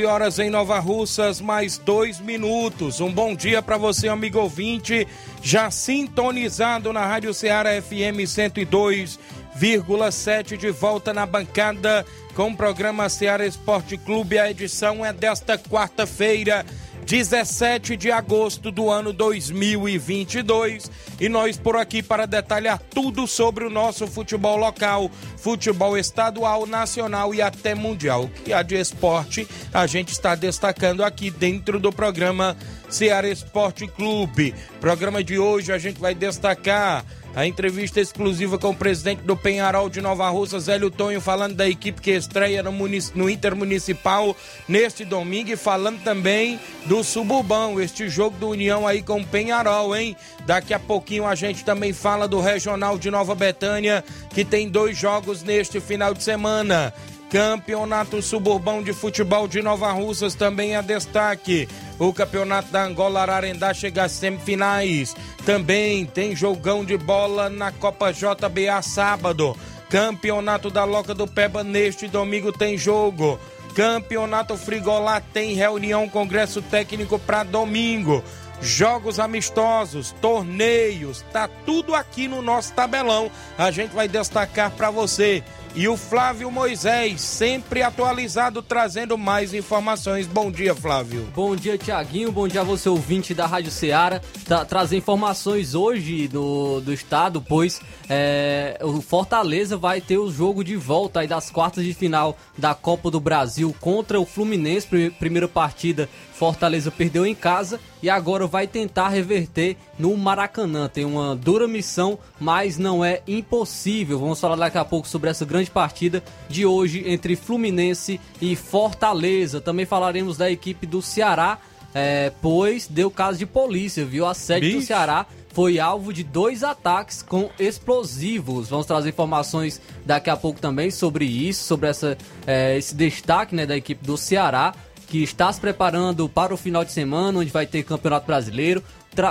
11 horas em Nova Russas, mais dois minutos. Um bom dia para você, amigo ouvinte, já sintonizado na Rádio Ceará FM 102,7, de volta na bancada com o programa Ceará Esporte Clube. A edição é desta quarta-feira. 17 de agosto do ano 2022. E nós por aqui para detalhar tudo sobre o nosso futebol local, futebol estadual, nacional e até mundial. O que há de esporte a gente está destacando aqui dentro do programa Ceará Esporte Clube. Programa de hoje a gente vai destacar a entrevista exclusiva com o presidente do Penharol de Nova Russa, Zélio Tonho, falando da equipe que estreia no, no Intermunicipal neste domingo e falando também do Suburbão, este jogo do União aí com o Penharol, hein? Daqui a pouquinho a gente também fala do Regional de Nova Betânia, que tem dois jogos neste final de semana. Campeonato Suburbão de Futebol de Nova Russas também é destaque. O Campeonato da Angola Ararendá chega às semifinais. Também tem jogão de bola na Copa JBA sábado. Campeonato da Loca do Peba neste domingo tem jogo. Campeonato Frigolá tem reunião Congresso Técnico para domingo. Jogos amistosos, torneios, tá tudo aqui no nosso tabelão. A gente vai destacar para você e o Flávio Moisés, sempre atualizado, trazendo mais informações. Bom dia, Flávio. Bom dia, Tiaguinho. Bom dia a você, ouvinte da Rádio Ceará. Tá, trazer informações hoje do, do estado, pois é, o Fortaleza vai ter o jogo de volta aí das quartas de final da Copa do Brasil contra o Fluminense. Primeira partida Fortaleza perdeu em casa e agora vai tentar reverter no Maracanã. Tem uma dura missão, mas não é impossível. Vamos falar daqui a pouco sobre essa grande partida de hoje entre Fluminense e Fortaleza. Também falaremos da equipe do Ceará, é, pois deu caso de polícia, viu? A sede do Ceará foi alvo de dois ataques com explosivos. Vamos trazer informações daqui a pouco também sobre isso, sobre essa, é, esse destaque né, da equipe do Ceará que está se preparando para o final de semana, onde vai ter Campeonato Brasileiro.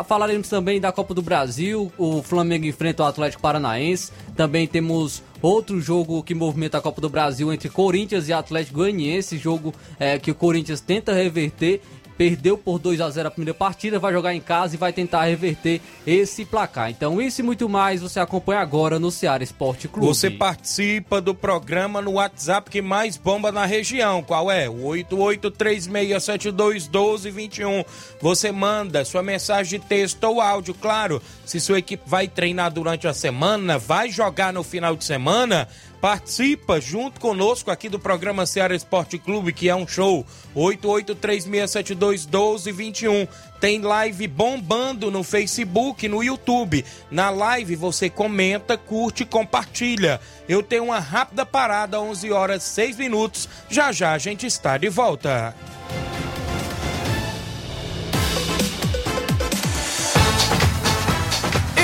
Falaremos também da Copa do Brasil, o Flamengo enfrenta o Atlético Paranaense. Também temos outro jogo que movimenta a Copa do Brasil entre Corinthians e Atlético Goianiense, jogo é, que o Corinthians tenta reverter perdeu por 2 a 0 a primeira partida, vai jogar em casa e vai tentar reverter esse placar. Então, isso e muito mais você acompanha agora no Ceará Esporte Clube. Você participa do programa no WhatsApp que mais bomba na região. Qual é? O 8836721221. Você manda sua mensagem de texto ou áudio, claro. Se sua equipe vai treinar durante a semana, vai jogar no final de semana, Participa junto conosco aqui do programa Ceará Esporte Clube, que é um show. 8836721221. Tem live bombando no Facebook, no YouTube. Na live você comenta, curte e compartilha. Eu tenho uma rápida parada, 11 horas 6 minutos. Já já a gente está de volta.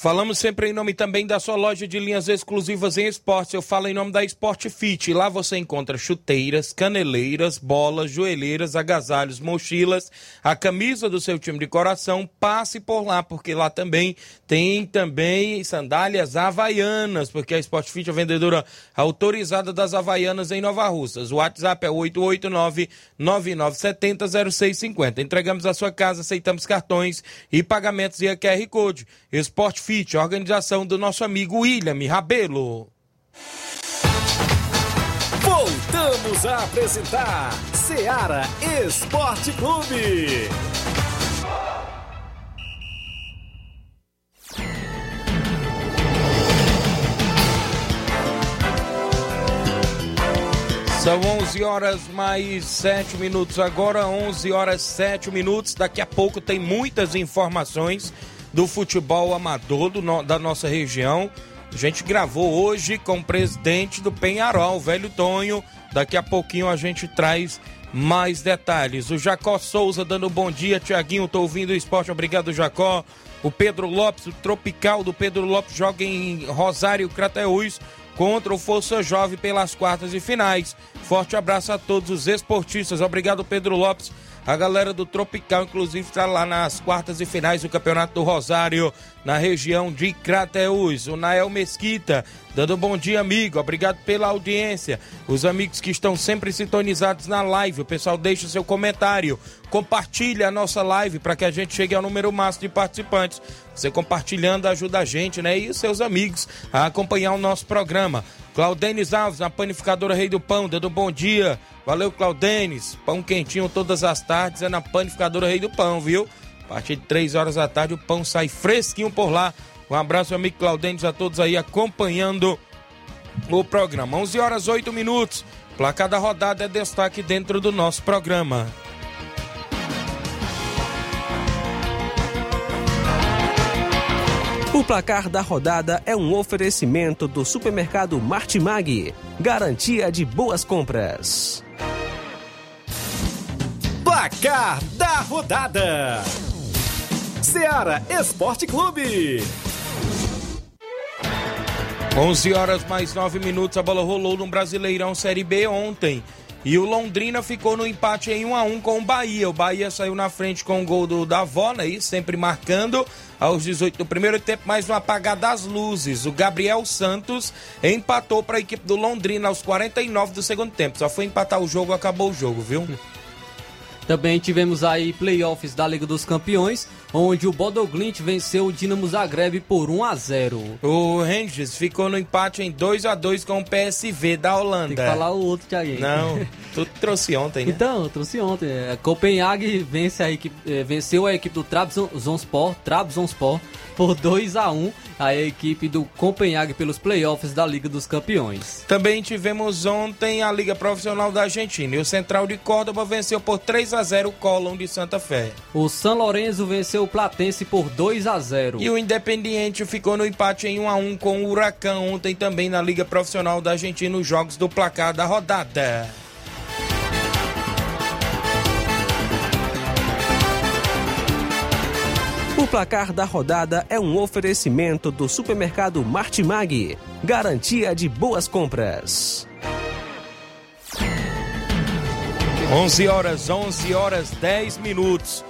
Falamos sempre em nome também da sua loja de linhas exclusivas em esportes. Eu falo em nome da Sport Fit. Lá você encontra chuteiras, caneleiras, bolas, joelheiras, agasalhos, mochilas, a camisa do seu time de coração. Passe por lá, porque lá também tem também sandálias havaianas, porque a Sport Fit é a vendedora autorizada das havaianas em Nova Russas. O WhatsApp é 889-9970-0650. Entregamos a sua casa, aceitamos cartões e pagamentos via QR Code. Sport Fit, organização do nosso amigo William Rabelo. Voltamos a apresentar Seara Esporte Clube. São 11 horas mais 7 minutos agora, 11 horas 7 minutos. Daqui a pouco tem muitas informações do futebol amador do da nossa região. A gente gravou hoje com o presidente do Penharol, o velho Tonho. Daqui a pouquinho a gente traz mais detalhes. O Jacó Souza dando bom dia, Tiaguinho, tô ouvindo o esporte, obrigado Jacó. O Pedro Lopes, o Tropical do Pedro Lopes joga em Rosário Crateús contra o Força Jovem pelas quartas e finais. Forte abraço a todos os esportistas. Obrigado, Pedro Lopes. A galera do Tropical, inclusive, está lá nas quartas e finais do Campeonato do Rosário, na região de Crateús. O Nael Mesquita, dando um bom dia, amigo. Obrigado pela audiência. Os amigos que estão sempre sintonizados na live. O pessoal deixa seu comentário. Compartilha a nossa live para que a gente chegue ao número máximo de participantes. Você compartilhando ajuda a gente, né? E os seus amigos a acompanhar o nosso programa. Claudenis Alves, na panificadora Rei do Pão, dando bom dia. Valeu, Claudenis. Pão quentinho todas as tardes é na panificadora Rei do Pão, viu? A partir de 3 horas da tarde o pão sai fresquinho por lá. Um abraço, meu amigo Claudenis, a todos aí acompanhando o programa. 11 horas 8 minutos. Placar da rodada é destaque dentro do nosso programa. O placar da rodada é um oferecimento do supermercado Martimag, garantia de boas compras. Placar da rodada: Seara Esporte Clube. 11 horas mais 9 minutos. A bola rolou no Brasileirão Série B ontem. E o Londrina ficou no empate em 1 a 1 com o Bahia. O Bahia saiu na frente com o gol do Davó, aí, sempre marcando aos 18 do primeiro tempo, mais um apagar das luzes. O Gabriel Santos empatou para a equipe do Londrina aos 49 do segundo tempo. Só foi empatar o jogo, acabou o jogo, viu? Também tivemos aí playoffs da Liga dos Campeões, onde o Bodoglint venceu o Dinamo Zagreb por 1 a 0. O Rangers ficou no empate em 2 a 2 com o PSV da Holanda. Tem que falar o outro, Thiaguinho. Não, tu trouxe ontem, né? Então, eu trouxe ontem. É, Copenhague vence a equipe, é, venceu a equipe do Trabzonspor, Trabzonspor por 2 a 1 a equipe do Copenhague pelos playoffs da Liga dos Campeões. Também tivemos ontem a Liga Profissional da Argentina e o Central de Córdoba venceu por 3 a 0 o Colón de Santa Fé. O São Lourenço venceu o Platense por 2 a 0. E o Independiente ficou no empate em 1 a 1 com o Huracão ontem também na Liga Profissional da Argentina os jogos do placar da rodada. O placar da rodada é um oferecimento do supermercado Martimag, garantia de boas compras. 11 horas, 11 horas, 10 minutos.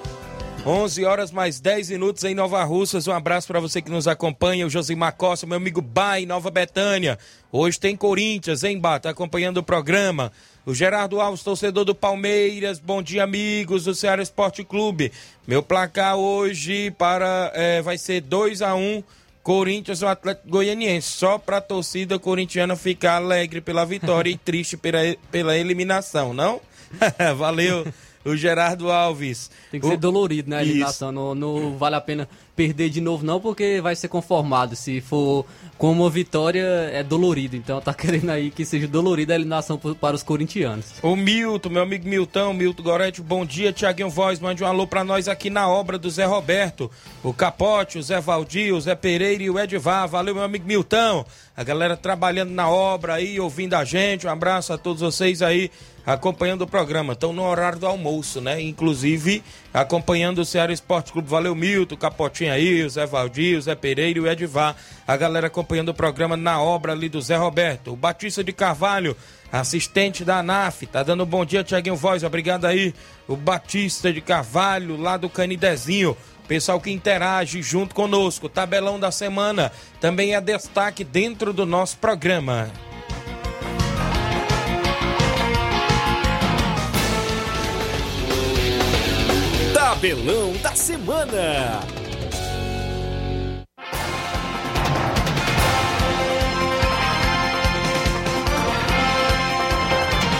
11 horas mais 10 minutos em Nova Russas. Um abraço para você que nos acompanha, o Josimar Costa, meu amigo Bai, Nova Betânia. Hoje tem Corinthians, hein, Bata, acompanhando o programa. O Gerardo Alves, torcedor do Palmeiras. Bom dia, amigos do Ceará Esporte Clube. Meu placar hoje para é, vai ser 2 a 1 Corinthians e o Atlético Goianiense. Só para a torcida corintiana ficar alegre pela vitória e triste pela, pela eliminação, não? Valeu o Gerardo Alves. Tem que o... ser dolorido, né? A eliminação. Não, não vale a pena perder de novo não, porque vai ser conformado. Se for com uma vitória, é dolorido. Então tá querendo aí que seja dolorida a eliminação para os corintianos. O Milton, meu amigo Milton, Milton Gorete, bom dia. Tiaguinho Voz, mande um alô para nós aqui na obra do Zé Roberto. O Capote, o Zé Valdir, o Zé Pereira e o Edvar. Valeu, meu amigo Milton. A galera trabalhando na obra aí, ouvindo a gente. Um abraço a todos vocês aí acompanhando o programa. Estão no horário do almoço, né? Inclusive acompanhando o Ceará Esporte Clube. Valeu, Milton, Capotinho aí, o Zé Valdir, o Zé Pereira e o Edvar. A galera acompanhando o programa na obra ali do Zé Roberto. O Batista de Carvalho, assistente da ANAF, tá dando um bom dia, Tiaguinho Voz. Obrigado aí, o Batista de Carvalho, lá do Canidezinho. Pessoal que interage junto conosco. Tabelão da semana também é destaque dentro do nosso programa. Tabelão da Semana.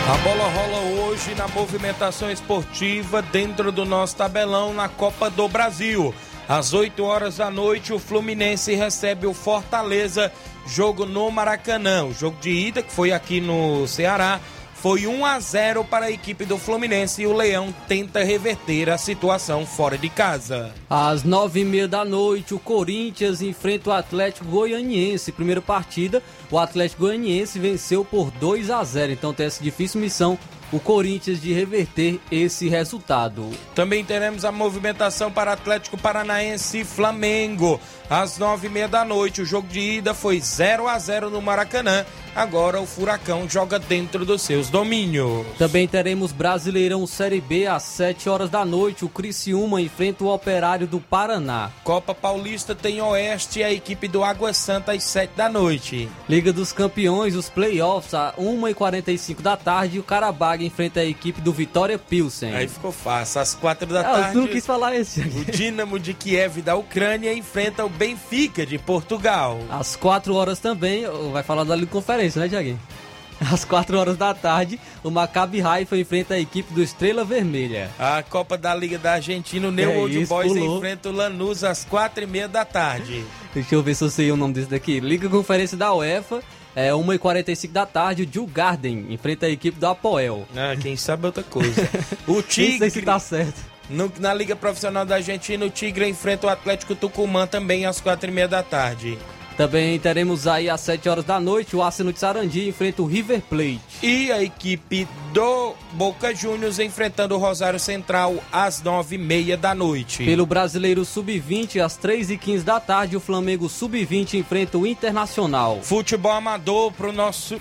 A bola rola hoje na movimentação esportiva dentro do nosso tabelão na Copa do Brasil. Às 8 horas da noite, o Fluminense recebe o Fortaleza, jogo no Maracanã. O jogo de ida, que foi aqui no Ceará, foi 1 a 0 para a equipe do Fluminense e o Leão tenta reverter a situação fora de casa. Às nove e meia da noite, o Corinthians enfrenta o Atlético Goianiense. Primeira partida, o Atlético Goianiense venceu por 2 a 0. Então tem essa difícil missão o Corinthians de reverter esse resultado. Também teremos a movimentação para Atlético Paranaense e Flamengo. Às nove e meia da noite, o jogo de ida foi 0 a 0 no Maracanã. Agora o Furacão joga dentro dos seus domínios. Também teremos Brasileirão Série B às 7 horas da noite. O Criciúma enfrenta o Operário do Paraná. Copa Paulista tem Oeste e a equipe do Água Santa às 7 da noite. Liga dos Campeões, os playoffs às 1h45 da tarde. O Carabaga enfrenta a equipe do Vitória Pilsen. Aí ficou fácil. Às 4 da Ah, tarde. eu não quis falar esse. O Dínamo de Kiev da Ucrânia enfrenta o Benfica de Portugal. Às 4 horas também, vai falar da Liga Conferência, né, Tiaguinho? Às 4 horas da tarde, o Maccabi Haifa enfrenta a equipe do Estrela Vermelha. A Copa da Liga da Argentina, o New É Old isso, Boys pulou. enfrenta o Lanús às 4 e meia da tarde. Deixa eu ver se eu sei o nome desse daqui. Liga Conferência da UEFA, é 1h45 da tarde, o Jill Garden enfrenta a equipe do Apoel. Ah, quem sabe outra coisa. O Nem sei se Tigre, tá certo. No- na Liga Profissional da Argentina, o Tigre enfrenta o Atlético Tucumã também às 4 e meia da tarde. Também teremos aí às 7 horas da noite, o Arsenal de Sarandi enfrenta o River Plate. E a equipe do Boca Juniors enfrentando o Rosário Central às 9 e meia da noite. Pelo Brasileiro Sub-20, às 3h15 da tarde, o Flamengo Sub-20 enfrenta o Internacional. Futebol amador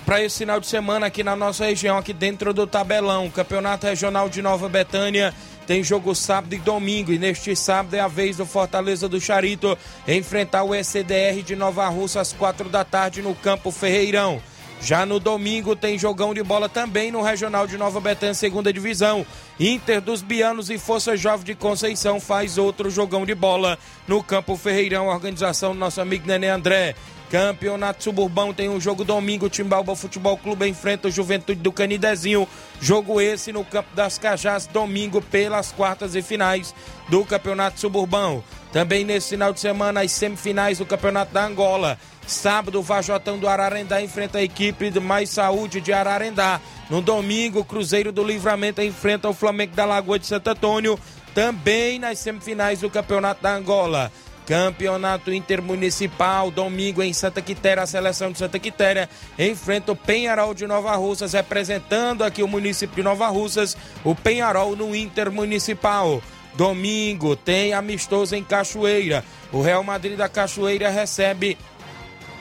para esse final de semana aqui na nossa região, aqui dentro do tabelão. Campeonato Regional de Nova Betânia tem jogo sábado e domingo. E neste sábado é a vez do Fortaleza do Charito enfrentar o ECDR de Nova Russa às quatro da tarde no Campo Ferreirão. Já no domingo tem jogão de bola também no Regional de Nova Betânia, segunda divisão. Inter dos Bianos e Força Jovem de Conceição faz outro jogão de bola no Campo Ferreirão, organização do nosso amigo Nenê André. Campeonato Suburbão tem um jogo domingo, Timbalba Futebol Clube enfrenta o Juventude do Canidezinho. Jogo esse no Campo das Cajás, domingo pelas quartas e finais do Campeonato Suburbão. Também nesse final de semana, as semifinais do Campeonato da Angola. Sábado, o Vajotão do Ararendá enfrenta a equipe do Mais Saúde de Ararendá. No domingo, o Cruzeiro do Livramento enfrenta o Flamengo da Lagoa de Santo Antônio. Também nas semifinais do Campeonato da Angola. Campeonato Intermunicipal, domingo em Santa Quitéria, a seleção de Santa Quitéria enfrenta o Penharol de Nova Russas, representando aqui o município de Nova Russas, o Penharol no Intermunicipal. Domingo tem amistoso em Cachoeira. O Real Madrid da Cachoeira recebe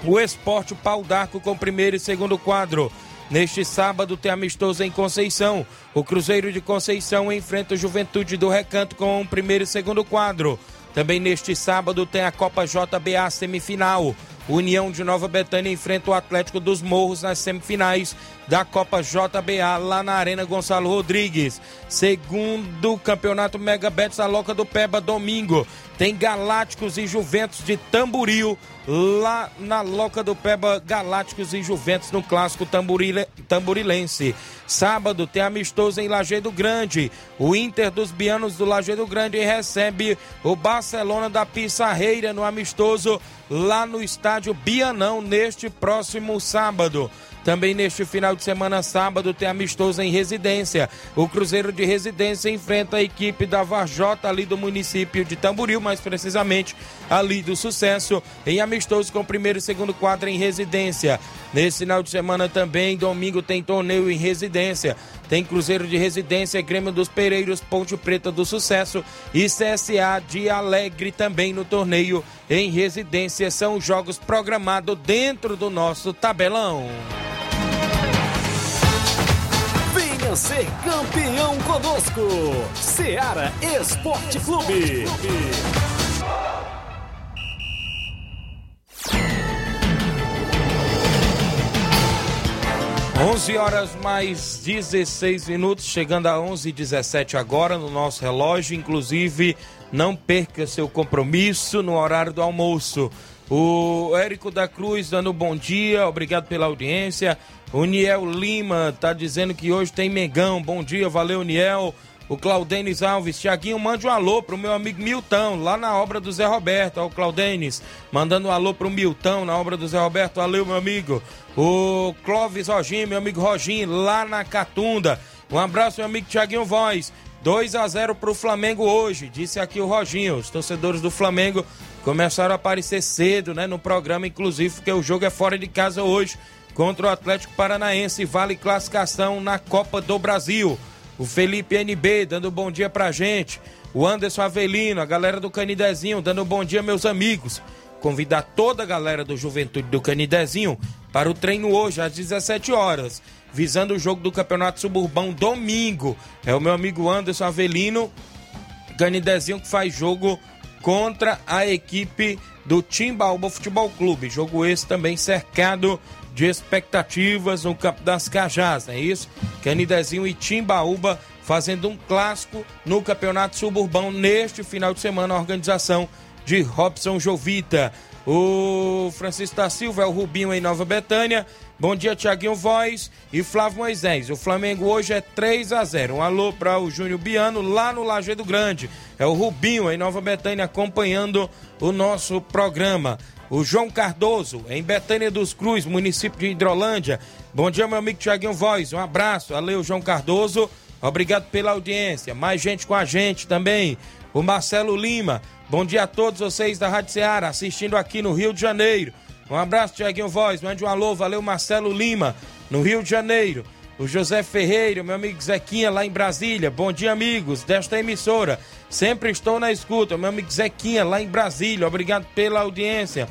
o Esporte Pau d'Arco com primeiro e segundo quadro. Neste sábado tem amistoso em Conceição. O Cruzeiro de Conceição enfrenta o Juventude do Recanto com o primeiro e segundo quadro. Também neste sábado tem a Copa JBA semifinal. União de Nova Betânia enfrenta o Atlético dos Morros nas semifinais da Copa JBA lá na Arena Gonçalo Rodrigues. Segundo Campeonato Mega Betis da Loca do Peba, domingo. Tem Galácticos e Juventus de Tamburil lá na Loca do Peba, Galácticos e Juventus no clássico tamburile, tamburilense. Sábado tem amistoso em Lajeado Grande. O Inter dos Bianos do Lajeado Grande recebe o Barcelona da Pissarreira no amistoso lá no estádio Bianão neste próximo sábado. Também neste final de semana, sábado, tem amistoso em residência. O Cruzeiro de Residência enfrenta a equipe da Varjota, ali do município de Tamboril, mais precisamente ali do Sucesso, em amistoso com o primeiro e segundo quadro em residência. Nesse final de semana também, domingo, tem torneio em residência. Tem Cruzeiro de Residência, Grêmio dos Pereiros, Ponte Preta do Sucesso e CSA de Alegre também no torneio em residência. São jogos programados dentro do nosso tabelão. Venha ser campeão conosco, Seara Esporte Clube. 11 horas mais 16 minutos, chegando a 11 h 17 agora no nosso relógio. Inclusive, não perca seu compromisso no horário do almoço. O Érico da Cruz dando bom dia, obrigado pela audiência. O Niel Lima tá dizendo que hoje tem Megão. Bom dia, valeu, Niel. O Claudenis Alves, Tiaguinho, mande um alô pro meu amigo Milton, lá na obra do Zé Roberto. Ó, o Claudenis, mandando um alô pro Milton, na obra do Zé Roberto. Valeu, meu amigo. O Clóvis Roginho, meu amigo Roginho, lá na Catunda. Um abraço, meu amigo Tiaguinho Voz. 2 a 0 pro Flamengo hoje, disse aqui o Roginho. Os torcedores do Flamengo começaram a aparecer cedo, né, no programa, inclusive, porque o jogo é fora de casa hoje contra o Atlético Paranaense, vale classificação na Copa do Brasil. O Felipe NB dando bom dia pra gente. O Anderson Avelino, a galera do Canidezinho, dando bom dia, meus amigos. Convidar toda a galera do Juventude do Canidezinho para o treino hoje às 17 horas, visando o jogo do Campeonato Suburbão domingo. É o meu amigo Anderson Avelino, Canidezinho, que faz jogo contra a equipe do Timbaúba Futebol Clube. Jogo esse também cercado de expectativas no Campo das Cajás, não é isso? Canidezinho e Timbaúba fazendo um clássico no Campeonato Suburbão neste final de semana, a organização de Robson Jovita. O Francisco da Silva é o Rubinho em Nova Betânia. Bom dia, Tiaguinho Voz e Flávio Moisés. O Flamengo hoje é 3 a 0 Um alô para o Júnior Biano lá no Lajeado Grande. É o Rubinho em Nova Betânia acompanhando o nosso programa. O João Cardoso, em Betânia dos Cruz, município de Hidrolândia. Bom dia, meu amigo Tiaguinho Voz. Um abraço. Valeu, João Cardoso. Obrigado pela audiência. Mais gente com a gente também. O Marcelo Lima. Bom dia a todos vocês da Rádio Ceará, assistindo aqui no Rio de Janeiro. Um abraço, Tiaguinho Voz. Mande um alô. Valeu, Marcelo Lima, no Rio de Janeiro. O José Ferreira, meu amigo Zequinha, lá em Brasília. Bom dia, amigos desta emissora. Sempre estou na escuta. Meu amigo Zequinha, lá em Brasília. Obrigado pela audiência.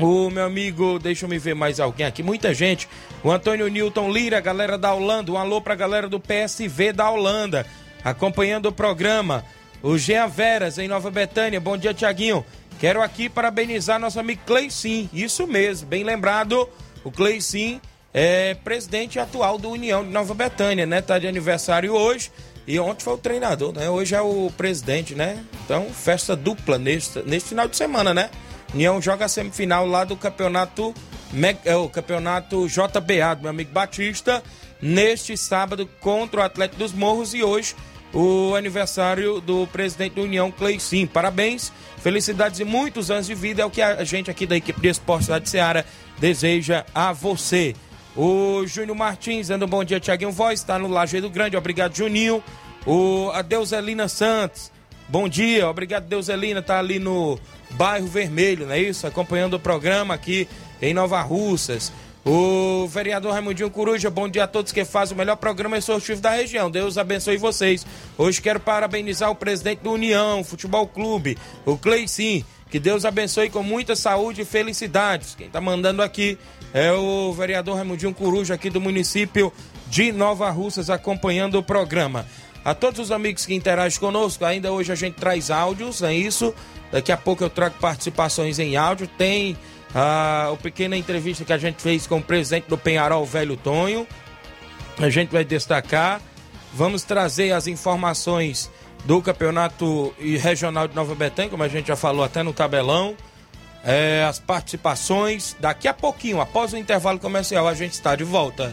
O meu amigo, deixa eu me ver mais alguém aqui, muita gente. O Antônio Newton Lira, galera da Holanda. Um alô pra galera do PSV da Holanda, acompanhando o programa. O Jean Veras, em Nova Betânia. Bom dia, Tiaguinho. Quero aqui parabenizar nosso amigo Cleicinho. Isso mesmo, bem lembrado. O Cleicinho é presidente atual do União de Nova Betânia, né? Tá de aniversário hoje. E ontem foi o treinador, né? Hoje é o presidente, né? Então, festa dupla neste, neste final de semana, né? União joga a semifinal lá do campeonato, é, o campeonato JBA do meu amigo Batista, neste sábado contra o Atlético dos Morros e hoje o aniversário do presidente da União, Cleicim. Parabéns, felicidades e muitos anos de vida é o que a gente aqui da equipe de esportes da Seara deseja a você. O Júnior Martins, dando um bom dia, Tiaguinho Voz, está no Lajeiro Grande, obrigado, Juninho. O Adeuselina Santos, bom dia, obrigado, Deuselina, está ali no bairro Vermelho, não é isso? Acompanhando o programa aqui em Nova Russas. O vereador Raimundinho Coruja, bom dia a todos que fazem o melhor programa esportivo da região. Deus abençoe vocês. Hoje quero parabenizar o presidente do União Futebol Clube, o Cleicim. Que Deus abençoe com muita saúde e felicidades. Quem está mandando aqui é o vereador Raimundinho Coruja, aqui do município de Nova Russas, acompanhando o programa. A todos os amigos que interagem conosco, ainda hoje a gente traz áudios, é isso? Daqui a pouco eu trago participações em áudio. Tem a, a pequena entrevista que a gente fez com o presidente do Penharol, Velho Tonho. A gente vai destacar. Vamos trazer as informações do Campeonato Regional de Nova Betânia, como a gente já falou até no tabelão. É, as participações. Daqui a pouquinho, após o intervalo comercial, a gente está de volta.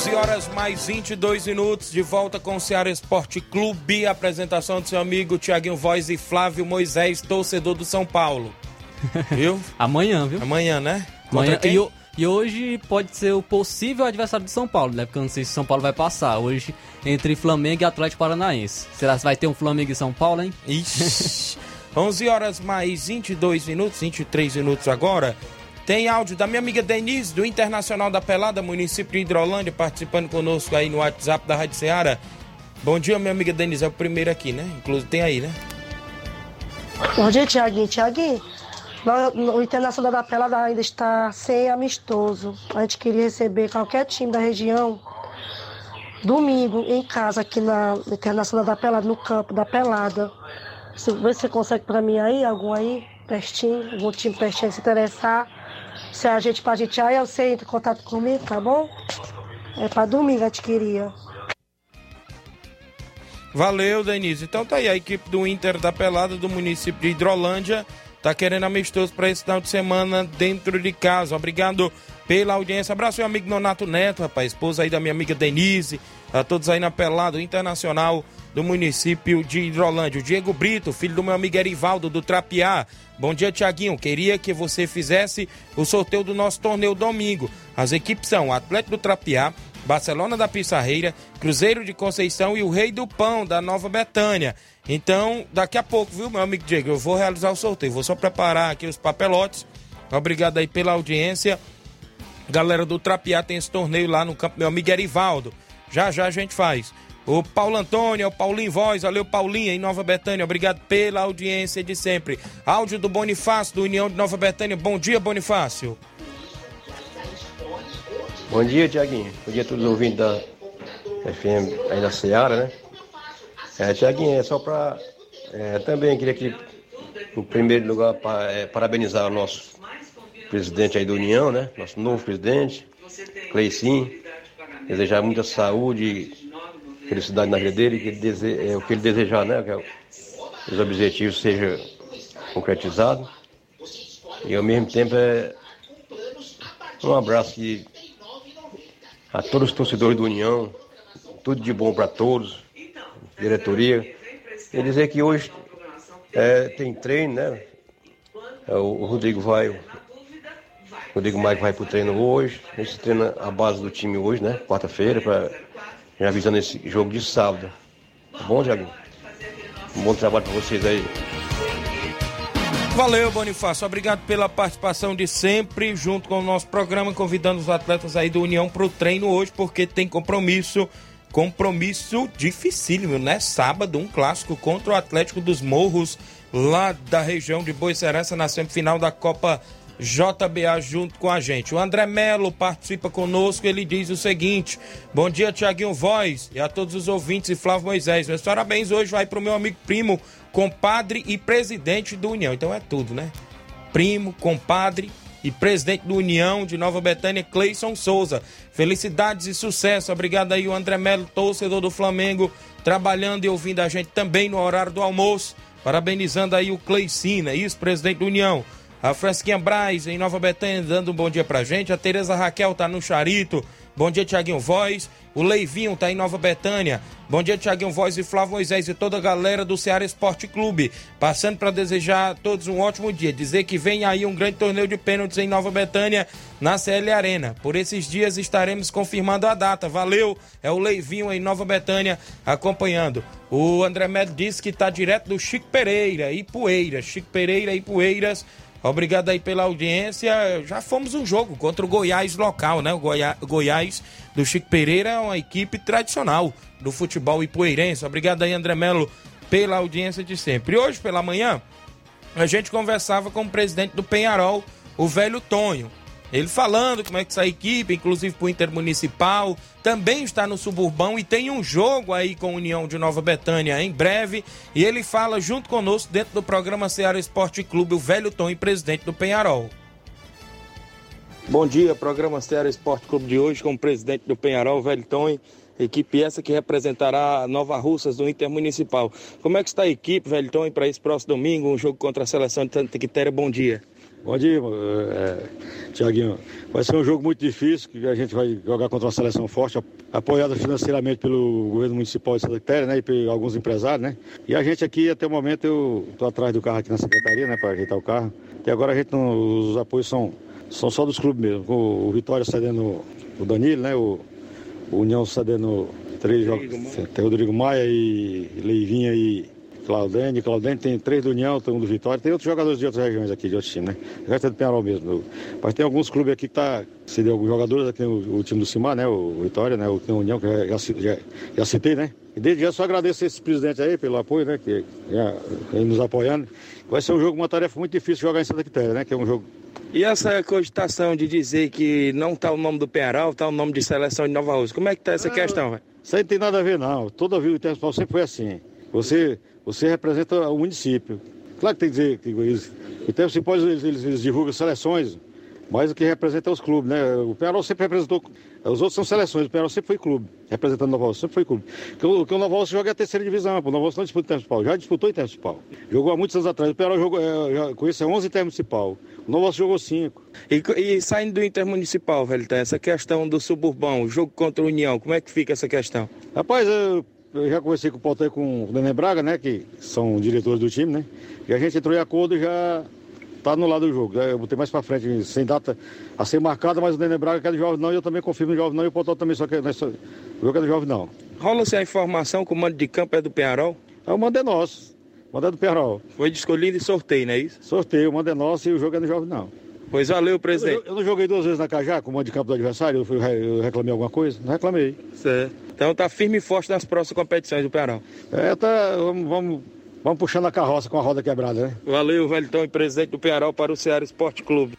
Onze horas mais 22 minutos, de volta com o Ceará Esporte Clube. Apresentação do seu amigo Tiaguinho Voz e Flávio Moisés, torcedor do São Paulo. Viu? Amanhã, viu? Amanhã, né? Amanhã, e, o- e hoje pode ser o possível adversário de São Paulo, né? Porque eu não sei se São Paulo vai passar. Hoje, entre Flamengo e Atlético Paranaense. Será que vai ter um Flamengo e São Paulo, hein? Ixi. 11 horas mais 22 minutos, 23 minutos agora. Tem áudio da minha amiga Denise, do Internacional da Pelada, município de Hidrolândia, participando conosco aí no WhatsApp da Rádio Ceará. Bom dia, minha amiga Denise. É o primeiro aqui, né? Inclusive tem aí, né? Bom dia, Tiaguinho. Tiaguinho, o Internacional da Pelada ainda está sem amistoso. A gente queria receber qualquer time da região domingo em casa aqui na Internacional da Pelada, no campo da Pelada. Se você consegue para mim aí, algum aí, pertinho, algum time pertinho se interessar. Se a gente pra gente aí, você entra em contato comigo, tá bom? É para domingo a gente queria. Valeu, Denise. Então tá aí, a equipe do Inter da Pelada do município de Hidrolândia tá querendo amistoso para esse final de semana dentro de casa. Obrigado pela audiência. Abraço, meu amigo Nonato Neto, rapaz, esposa aí da minha amiga Denise, a todos aí na Pelada, o Internacional do município de Hidrolândia. O Diego Brito, filho do meu amigo Erivaldo do Trapiá. Bom dia, Tiaguinho. Queria que você fizesse o sorteio do nosso torneio domingo. As equipes são Atlético do Trapiá, Barcelona da Pissarreira, Cruzeiro de Conceição e o Rei do Pão da Nova Betânia. Então, daqui a pouco, viu, meu amigo Diego? Eu vou realizar o sorteio. Vou só preparar aqui os papelotes. Obrigado aí pela audiência. Galera do Trapiá tem esse torneio lá no campo, meu amigo Erivaldo. Já já a gente faz. O Paulo Antônio, o Paulinho Voz, valeu Paulinho em Nova Betânia, obrigado pela audiência de sempre. Áudio do Bonifácio, do União de Nova Betânia. Bom dia, Bonifácio. Bom dia, Tiaguinho. Bom dia a todos os ouvintes da FM aí da Seara, né? É, Tiaguinho, é só para. também queria que, em primeiro lugar, pa- é, parabenizar o nosso presidente aí da União, né? Nosso novo presidente, Cleicim. Desejar muita saúde felicidade na vida dele, que dese- é, o que ele desejar, né? Que é o- os objetivos sejam concretizados. E ao mesmo tempo é um abraço que a todos os torcedores do União, tudo de bom para todos, diretoria. E dizer que hoje é, tem treino, né? É, o, Rodrigo vai, Rodrigo Mike vai pro treino hoje. A gente treina a base do time hoje, né? Quarta-feira, para já visando esse jogo de sábado. Tá bom, Thiago? Um bom trabalho para vocês aí. Valeu, Bonifácio. Obrigado pela participação de sempre, junto com o nosso programa, convidando os atletas aí do União pro treino hoje, porque tem compromisso. Compromisso dificílimo, né? Sábado, um clássico contra o Atlético dos Morros, lá da região de Boicerança, na semifinal da Copa JBA, junto com a gente. O André Melo participa conosco, ele diz o seguinte: Bom dia, Tiaguinho Voz, e a todos os ouvintes e Flávio Moisés. Meus parabéns hoje vai pro meu amigo primo, compadre e presidente do União. Então é tudo, né? Primo, compadre e presidente do União de Nova Betânia, Cleison Souza. Felicidades e sucesso. Obrigado aí o André Melo, torcedor do Flamengo, trabalhando e ouvindo a gente também no horário do almoço. Parabenizando aí o Cleicina, isso, presidente do União. A Fresquinha Braz, em Nova Betânia, dando um bom dia pra gente. A Tereza Raquel tá no Charito. Bom dia, Tiaguinho Voz. O Leivinho tá em Nova Betânia. Bom dia, Tiaguinho Voz e Flávio Moisés e toda a galera do Ceará Esporte Clube. Passando para desejar a todos um ótimo dia. Dizer que vem aí um grande torneio de pênaltis em Nova Betânia, na CL Arena. Por esses dias estaremos confirmando a data. Valeu! É o Leivinho em Nova Betânia acompanhando. O André Med disse que tá direto do Chico Pereira e Poeiras. Chico Pereira e Poeiras. Obrigado aí pela audiência. Já fomos um jogo contra o Goiás local, né? O Goiá- Goiás do Chico Pereira é uma equipe tradicional do futebol ipueirense. Obrigado aí, André Melo, pela audiência de sempre. E hoje, pela manhã, a gente conversava com o presidente do Penharol, o velho Tonho. Ele falando como é que essa equipe, inclusive pro Intermunicipal, também está no Suburbão e tem um jogo aí com a União de Nova Betânia em breve. E ele fala junto conosco dentro do programa Ceará Esporte Clube, o velho Tonho, presidente do Penharol. Bom dia, programa Ceará Esporte Clube de hoje com o presidente do Penharol, Velton, equipe essa que representará Nova Russas do Intermunicipal. Como é que está a equipe, Velton, para esse próximo domingo, um jogo contra a seleção de Santa Quitéria? Bom dia. Bom dia, é, Tiaguinho. Vai ser um jogo muito difícil, que a gente vai jogar contra uma seleção forte, apoiada financeiramente pelo governo municipal de Santa Quitéria, né, e por alguns empresários, né. E a gente aqui, até o momento, eu estou atrás do carro aqui na secretaria, né, para ajeitar o carro. Até agora a gente não, os apoios são, são só dos clubes mesmo. Com o Vitória cedendo o Danilo, né, o, o União cedendo três jogos, Rodrigo Maia e Leivinha e Claudene. Claudene tem três do União, tem um do Vitória, tem outros jogadores de outras regiões aqui, de outros times, né? O resto é do Penharol mesmo. Mas tem alguns clubes aqui que tá. Se deu alguns jogadores, aqui tem o, o time do Cimar, né? O Vitória, né? O, tem o União, que já, já, já, citei, né? E desde já só agradeço esse presidente aí pelo apoio, né? Que já vem nos apoiando. Vai ser um jogo, uma tarefa muito difícil jogar em Santa Quitéria, né? Que é um jogo E essa cogitação de dizer que não está o nome do Penharol, está o nome de seleção de Nova Rússia, como é que está essa questão, velho? Isso aí não tem nada a ver, não. Toda vida do Intermunicipal sempre foi assim. Você, você representa o município. Claro que tem que dizer que eles, o Intermunicipal eles, eles, eles divulgam seleções, mas o que representa é os clubes, né? O Penarol sempre representou. Os outros são seleções, o Penarol sempre foi clube, representando o Nova Rússia, sempre foi clube. Porque o, que o Nova Rússia joga é a terceira divisão, o Nova Rússia não disputa o Intermunicipal, já disputou o Intermunicipal. Jogou há muitos anos atrás. O Penarol jogou, é, já conhece 11 Intermunicipal. O Nova Rússia jogou 5. E, e saindo do Intermunicipal, velho, tá, essa questão do suburbão, o jogo contra a União, como é que fica essa questão? Rapaz, eu, eu já conversei com o Paulo e com o Nenê Braga, né? Que são diretores do time, né? E a gente entrou em acordo e já tá no lado do jogo. Eu botei mais pra frente, sem data a ser marcada, mas o Nenê Braga quer do Jovem não, e eu também confirmo no Jovem não, e o Paulo também só quer. Só, o jogo é do Jovem não. Rola-se a informação que o mando de campo é do Penharol? É o mando é nosso. O mando é do Penharol. Foi escolhido e sorteio, não é isso? Sorteio, o mando é nosso e o jogo é do Jovem não. Pois valeu, presidente. Eu, eu não joguei duas vezes na Cajá com o mando de campo do adversário, eu, fui, eu reclamei alguma coisa? Não reclamei. Certo. Então tá firme e forte nas próximas competições do Penharol. É, tá. Vamos, vamos, vamos puxando a carroça com a roda quebrada, né? Valeu, Velton, e presidente do Penharol para o Ceará Esporte Clube.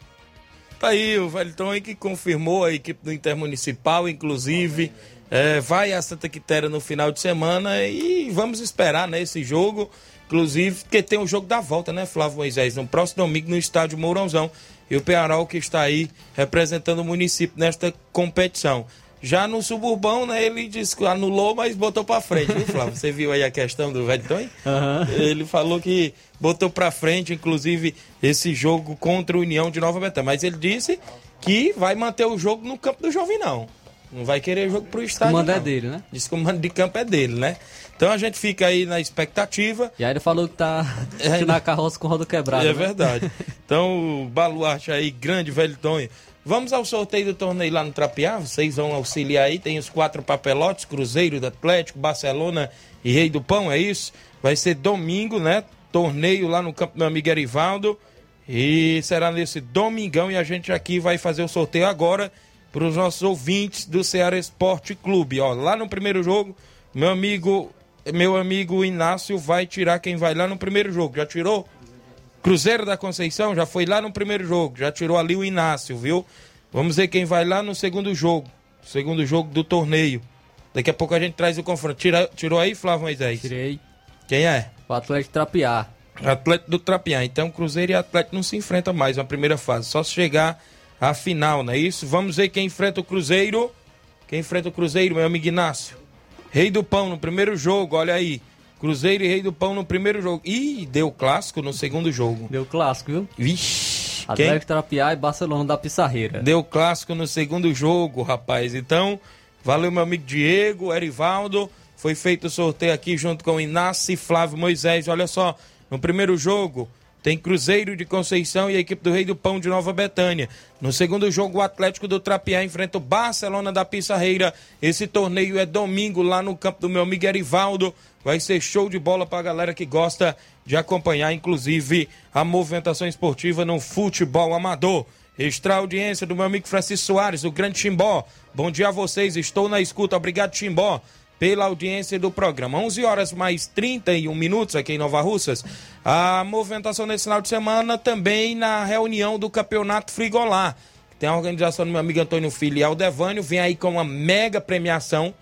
Tá aí o Velton aí que confirmou a equipe do Intermunicipal, inclusive. É, vai a Santa Quitéria no final de semana e vamos esperar né, esse jogo. Inclusive, porque tem o jogo da volta, né, Flávio Moisés? No próximo domingo no estádio Mourãozão. E o Penharol que está aí representando o município nesta competição. Já no suburbão, né, ele disse que anulou, mas botou pra frente, viu, Flávio? Você viu aí a questão do Velton? Aham. Ele falou que botou pra frente, inclusive, esse jogo contra o União de Nova Betânia. Mas ele disse que vai manter o jogo no campo do Jovem, não. Não vai querer jogo pro estádio. O mando é dele, né? Diz que o mando de campo é dele, né? Então a gente fica aí na expectativa. E aí ele falou que tá na carroça com roda quebrada. É né? verdade. Então, o baluarte aí, grande, velho Tonho. Vamos ao sorteio do torneio lá no Trapiá. Vocês vão auxiliar aí. Tem os quatro papelotes: Cruzeiro Atlético, Barcelona e Rei do Pão, é isso? Vai ser domingo, né? Torneio lá no campo do meu amigo Erivaldo. E será nesse domingão. E a gente aqui vai fazer o sorteio agora para os nossos ouvintes do Ceará Esporte Clube. Ó, lá no primeiro jogo, meu amigo, meu amigo Inácio vai tirar quem vai lá no primeiro jogo. Já tirou? Cruzeiro da Conceição já foi lá no primeiro jogo, já tirou ali o Inácio, viu? Vamos ver quem vai lá no segundo jogo, segundo jogo do torneio. Daqui a pouco a gente traz o confronto. Tira, tirou aí, Flávio Moisés? Tirei. Quem é? O Atlético Trapiá. Atlético do Trapiá. Então, Cruzeiro e Atlético não se enfrentam mais na primeira fase, só se chegar à final, não é isso? Vamos ver quem enfrenta o Cruzeiro. Quem enfrenta o Cruzeiro, meu amigo Inácio. Rei do Pão no primeiro jogo, olha aí. Cruzeiro e Rei do Pão no primeiro jogo. Ih, deu clássico no segundo jogo. Deu clássico, viu? Vixe. Atlético Quem? Trapiá e Barcelona da Pissarreira. Deu clássico no segundo jogo, rapaz. Então, valeu meu amigo Diego, Erivaldo. Foi feito o sorteio aqui junto com o Inácio e Flávio Moisés. Olha só, no primeiro jogo tem Cruzeiro de Conceição e a equipe do Rei do Pão de Nova Betânia. No segundo jogo, o Atlético do Trapiá enfrenta o Barcelona da Pissarreira. Esse torneio é domingo lá no campo do meu amigo Erivaldo. Vai ser show de bola pra galera que gosta de acompanhar, inclusive, a movimentação esportiva no futebol amador. Extra audiência do meu amigo Francisco Soares, o Grande Timbó. Bom dia a vocês, estou na escuta. Obrigado, Timbó, pela audiência do programa. 11 horas mais 31 minutos aqui em Nova Russas. A movimentação nesse final de semana também na reunião do Campeonato Frigolá. Tem a organização do meu amigo Antônio Filho e Aldevânio. Vem aí com uma mega premiação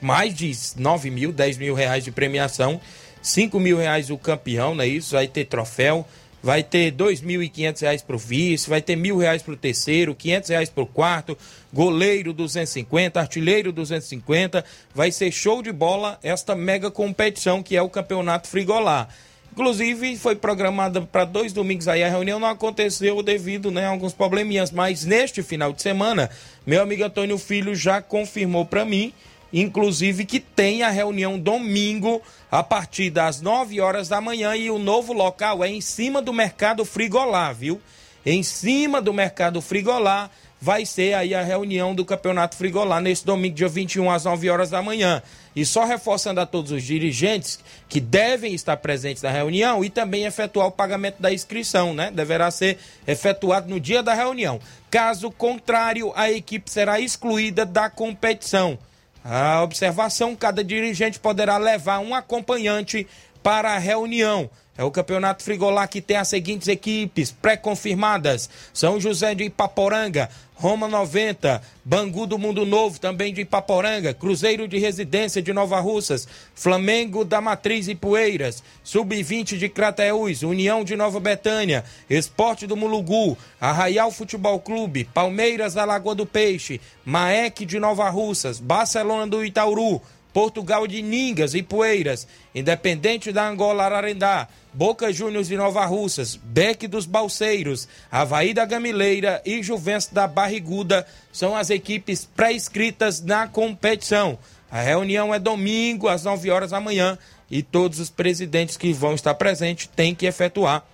mais de 9 mil, 10 mil reais de premiação, 5 mil reais o campeão, não é isso? Vai ter troféu, vai ter 2.500 reais pro vice, vai ter mil reais pro terceiro, 500 reais pro quarto, goleiro 250, artilheiro 250, vai ser show de bola esta mega competição que é o Campeonato Frigolá. Inclusive, foi programada para dois domingos aí. A reunião não aconteceu devido né, a alguns probleminhas. Mas neste final de semana, meu amigo Antônio Filho já confirmou para mim inclusive que tem a reunião domingo a partir das 9 horas da manhã e o novo local é em cima do Mercado Frigolá, viu? Em cima do Mercado Frigolá vai ser aí a reunião do Campeonato Frigolá nesse domingo, dia 21 às 9 horas da manhã. E só reforçando a todos os dirigentes que devem estar presentes na reunião e também efetuar o pagamento da inscrição, né? Deverá ser efetuado no dia da reunião. Caso contrário, a equipe será excluída da competição. A observação: cada dirigente poderá levar um acompanhante para a reunião. É o Campeonato Frigolá que tem as seguintes equipes pré-confirmadas: São José de Ipaporanga, Roma 90, Bangu do Mundo Novo, também de Ipaporanga, Cruzeiro de Residência de Nova Russas, Flamengo da Matriz e Poeiras, Sub-20 de Crateús, União de Nova Betânia, Esporte do Mulugu, Arraial Futebol Clube, Palmeiras da Lagoa do Peixe, Maek de Nova Russas, Barcelona do Itauru, Portugal de Ningas e Poeiras, Independente da Angola Ararendá, Boca Juniors de Nova Russas, Beck dos Balseiros, Havaí da Gamileira e Juventus da Barriguda são as equipes pré-inscritas na competição. A reunião é domingo às 9 horas da manhã e todos os presidentes que vão estar presentes têm que efetuar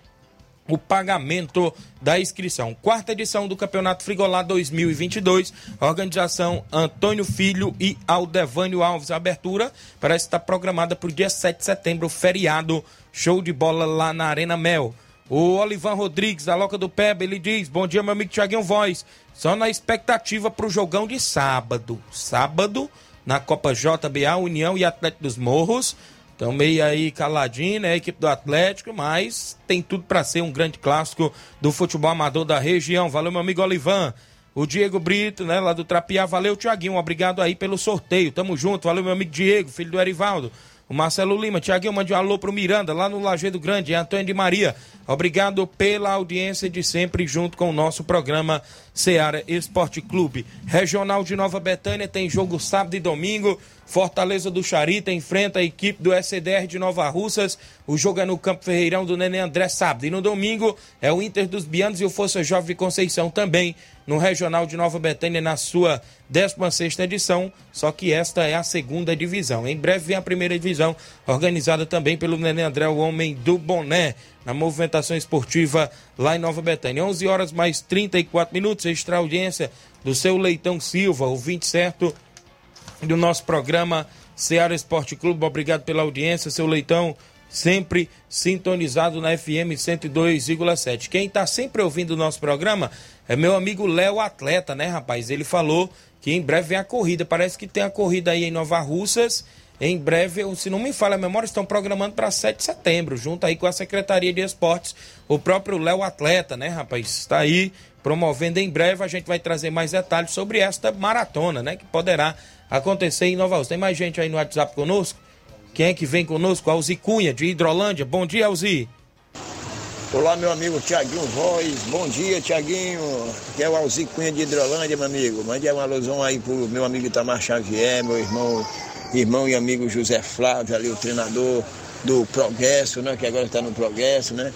o pagamento da inscrição. Quarta edição do Campeonato Frigolá 2022, organização Antônio Filho e Aldevânio Alves. A abertura parece estar programada para o dia 7 de setembro, feriado, show de bola lá na Arena Mel. O Olivan Rodrigues, da Loca do Peba, ele diz: Bom dia, meu amigo Tiaguinho Voz. Só na expectativa para o jogão de sábado. Sábado, na Copa JBA, União e Atlético dos Morros. Então, meio aí caladinho, né? Equipe do Atlético, mas tem tudo para ser um grande clássico do futebol amador da região. Valeu, meu amigo Olivan. O Diego Brito, né, lá do Trapiá. Valeu, Tiaguinho. Obrigado aí pelo sorteio. Tamo junto. Valeu, meu amigo Diego, filho do Erivaldo. O Marcelo Lima, Tiaguinho, mande um alô pro Miranda, lá no Lajeado Grande, Antônio de Maria. Obrigado pela audiência de sempre, junto com o nosso programa Seara Esporte Clube. Regional de Nova Betânia tem jogo sábado e domingo. Fortaleza do Charita enfrenta a equipe do SDR de Nova Russas. O jogo é no Campo Ferreirão do Nenê André sábado. E no domingo é o Inter dos Bianos e o Força Jovem Conceição também no Regional de Nova Betânia na sua 16ª edição, só que esta é a segunda divisão. Em breve vem a primeira divisão, organizada também pelo Nenê André, o homem do boné, na movimentação esportiva lá em Nova Betânia. 11 horas mais 34 minutos, extra audiência do seu Leitão Silva, ouvinte certo do nosso programa Ceará Esporte Clube. Obrigado pela audiência, seu Leitão sempre sintonizado na FM 102,7. Quem está sempre ouvindo o nosso programa é meu amigo Léo Atleta, né, rapaz? Ele falou que em breve vem a corrida. Parece que tem a corrida aí em Nova Russas. Em breve, se não me falha a memória, estão programando para 7 de setembro, junto aí com a Secretaria de Esportes, o próprio Léo Atleta, né, rapaz? Está aí promovendo em breve. A gente vai trazer mais detalhes sobre esta maratona, né, que poderá acontecer em Nova Russa. Tem mais gente aí no WhatsApp conosco? Quem é que vem conosco? Alzi Cunha, de Hidrolândia. Bom dia, Alzi. Olá, meu amigo Tiaguinho Voz. Bom dia, Tiaguinho. Aqui é o Alzi Cunha de Hidrolândia, meu amigo. Mande uma alusão aí pro meu amigo Itamar Xavier, meu irmão, irmão e amigo José Flávio, ali o treinador do Progresso, né? Que agora está no Progresso, né?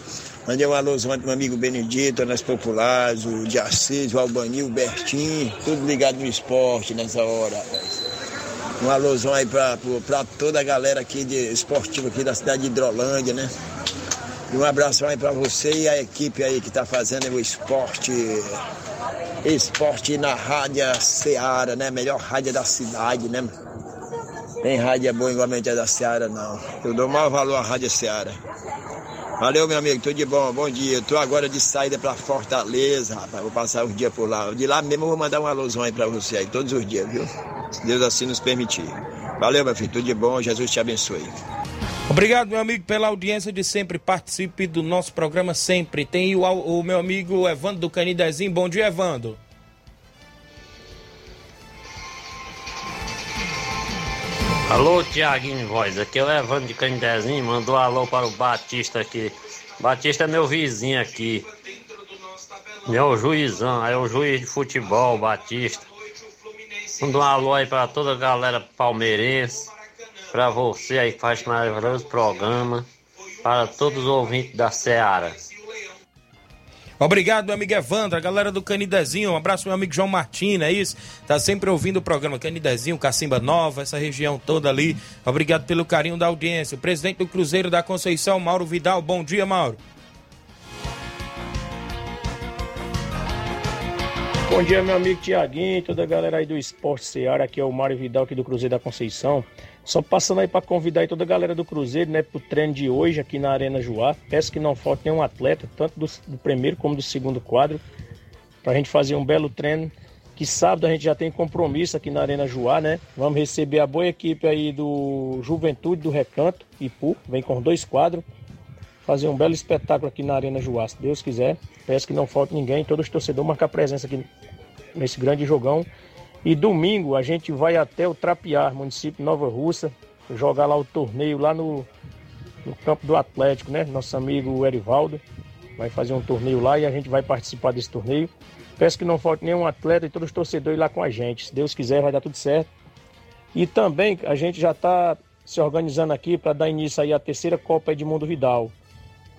Mandei uma alusão pro meu amigo Benedito, nas populares, o de o Albanil, o Bertim, tudo ligado no esporte nessa hora. Uma alusão aí pra toda a galera aqui de esportiva aqui da cidade de Hidrolândia, né? E um abraço aí pra você e a equipe aí que tá fazendo o esporte. Esporte na Rádio Seara, né? Melhor rádio da cidade, né? Tem rádio boa igualmente a da Seara, não. Eu dou maior valor à Rádio Seara. Valeu, meu amigo, tudo de bom, bom dia. Eu tô agora de saída pra Fortaleza, rapaz. Vou passar uns dias por lá. De lá mesmo eu vou mandar uma alusão aí pra você aí, todos os dias, viu? Se Deus assim nos permitir. Valeu, meu filho, tudo de bom, Jesus te abençoe. Obrigado, meu amigo, pela audiência de sempre. Participe do nosso programa sempre. Tem o, o meu amigo Evandro do Canidezinho. Bom dia, Evandro. Alô, Tiaguinho Voz, aqui é o Evandro de Candezinho, mandou alô para o Batista aqui. Batista é meu vizinho aqui. O juizão, é o juiz de futebol, Batista. Mandou um alô aí para toda a galera palmeirense, para você aí que faz maravilhoso programa, para todos os ouvintes da Seara. Obrigado, meu amigo Evandro, a galera do Canidezinho. Um abraço, meu amigo João Martins, é isso? Tá sempre ouvindo o programa Canidezinho, Cacimba Nova, essa região toda ali. Obrigado pelo carinho da audiência. O presidente do Cruzeiro da Conceição, Mauro Vidal. Bom dia, Mauro. Bom dia, meu amigo Tiaguinho, toda a galera aí do Esporte Seara, aqui é o Mário Vidal aqui do Cruzeiro da Conceição. Só passando aí para convidar aí toda a galera do Cruzeiro, né, pro treino de hoje aqui na Arena Joá. Peço que não falte nenhum atleta, tanto do, do primeiro como do segundo quadro, pra gente fazer um belo treino. Que sábado a gente já tem compromisso aqui na Arena Joá, né? Vamos receber a boa equipe aí do Juventude do Recanto, Ipu, vem com dois quadros. Fazer um belo espetáculo aqui na Arena Joá, se Deus quiser. Peço que não falte ninguém, todos os torcedores marcar presença aqui nesse grande jogão. E domingo a gente vai até o Trapiar, município de Nova Russa, jogar lá o torneio lá no, no campo do Atlético, né? Nosso amigo Erivaldo vai fazer um torneio lá e a gente vai participar desse torneio. Peço que não falte nenhum atleta e todos os torcedores lá com a gente. Se Deus quiser, vai dar tudo certo. E também a gente já está se organizando aqui para dar início aí à terceira Copa Edmundo Vidal.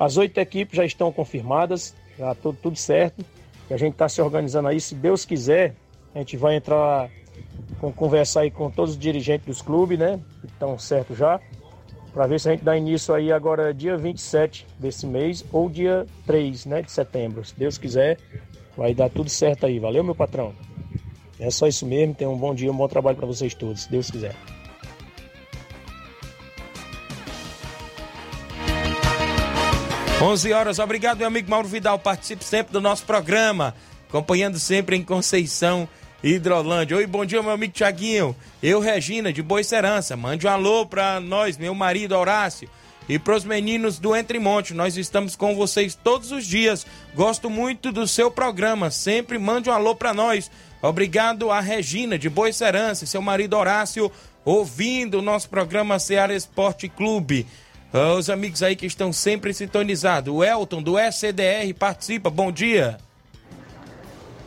As oito equipes já estão confirmadas, já tudo, tudo certo. E a gente está se organizando aí. Se Deus quiser, a gente vai entrar, com, conversar aí com todos os dirigentes dos clubes, né? Que estão certos já. Para ver se a gente dá início aí agora dia 27 desse mês ou dia 3 né, de setembro. Se Deus quiser, vai dar tudo certo aí. Valeu, meu patrão? É só isso mesmo. Tenham um bom dia, um bom trabalho para vocês todos, se Deus quiser. 11 horas, obrigado, meu amigo Mauro Vidal. Participe sempre do nosso programa, acompanhando sempre em Conceição, Hidrolândia. Oi, bom dia, meu amigo Tiaguinho. Eu, Regina, de Boa Serança. Mande um alô pra nós, meu marido Horácio. E pros meninos do Entre Monte, nós estamos com vocês todos os dias. Gosto muito do seu programa. Sempre mande um alô pra nós. Obrigado a Regina, de e seu marido Horácio, ouvindo o nosso programa Ceará Esporte Clube. Ah, Os amigos aí que estão sempre sintonizados. O Elton, do SCDR, participa. Bom dia.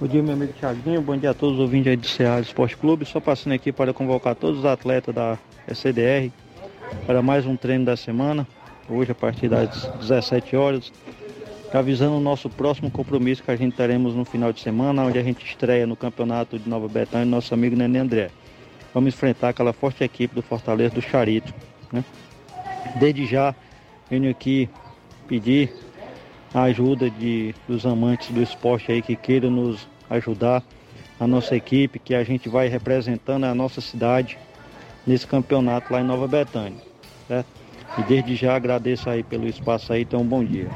Bom dia, meu amigo Thiaguinho. Bom dia a todos os ouvintes aí do Ceará Esporte Clube. Só passando aqui para convocar todos os atletas da SCDR para mais um treino da semana. Hoje, a partir das 17 horas. Avisando o nosso próximo compromisso que a gente teremos no final de semana, onde a gente estreia no campeonato de Nova Betânia, nosso amigo Nenê André. Vamos enfrentar aquela forte equipe do Fortaleza do Charito. Né? Desde já, venho aqui pedir a ajuda de, dos amantes do esporte aí que queiram nos ajudar, a nossa equipe, que a gente vai representando a nossa cidade nesse campeonato lá em Nova Betânia. Certo? E desde já agradeço aí pelo espaço aí, então um bom dia.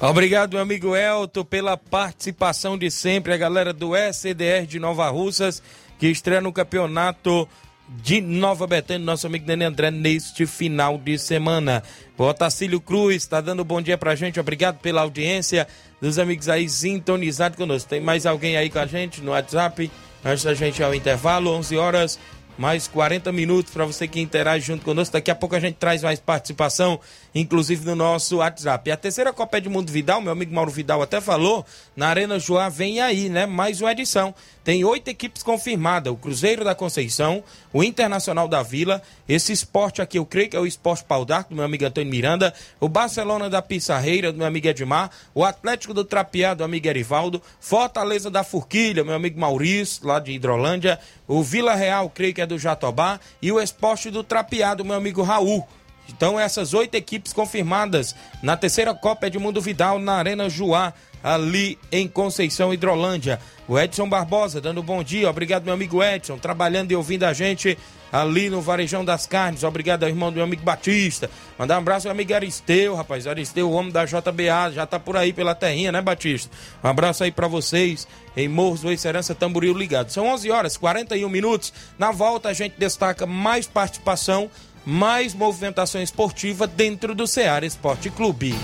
Obrigado, meu amigo Elton, pela participação de sempre. A galera do SDR de Nova Russas, que estreia no campeonato de Nova Betânia, nosso amigo Nenê André, neste final de semana. O Otacílio Cruz está dando um bom dia pra gente. Obrigado pela audiência dos amigos aí sintonizados conosco. Tem mais alguém aí com a gente no WhatsApp? antes da gente ir ao intervalo, 11 horas mais 40 minutos para você que interage junto conosco. Daqui a pouco a gente traz mais participação, inclusive no nosso WhatsApp. E a terceira Copa Edmundo Vidal, meu amigo Mauro Vidal até falou, na Arena Joá vem aí, né? Mais uma edição. Tem oito equipes confirmadas: o Cruzeiro da Conceição, o Internacional da Vila, esse esporte aqui, eu creio que é o Esporte Pau d'Arco, do meu amigo Antônio Miranda, o Barcelona da Pissarreira, do meu amigo Edmar, o Atlético do Trapiá, do amigo Erivaldo, Fortaleza da Forquilha, meu amigo Maurício, lá de Hidrolândia, o Vila Real, creio que é do Jatobá, e o Esporte do Trapiá, do meu amigo Raul. Então, essas oito equipes confirmadas na terceira Copa Edmundo Vidal, na Arena Juá, ali em Conceição, Hidrolândia. O Edson Barbosa dando bom dia. Obrigado, meu amigo Edson, trabalhando e ouvindo a gente ali no Varejão das Carnes. Obrigado ao irmão do meu amigo Batista. Mandar um abraço ao amigo Aristeu, rapaz. Aristeu, o homem da JBA, já tá por aí pela terrinha, né, Batista? Um abraço aí para vocês em Morros do Serança Tamboril ligado. São 11 horas 41 minutos. Na volta a gente destaca mais participação, mais movimentação esportiva dentro do Ceará Esporte Clube.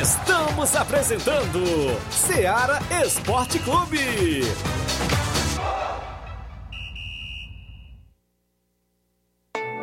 Estamos apresentando Seara Esporte Clube.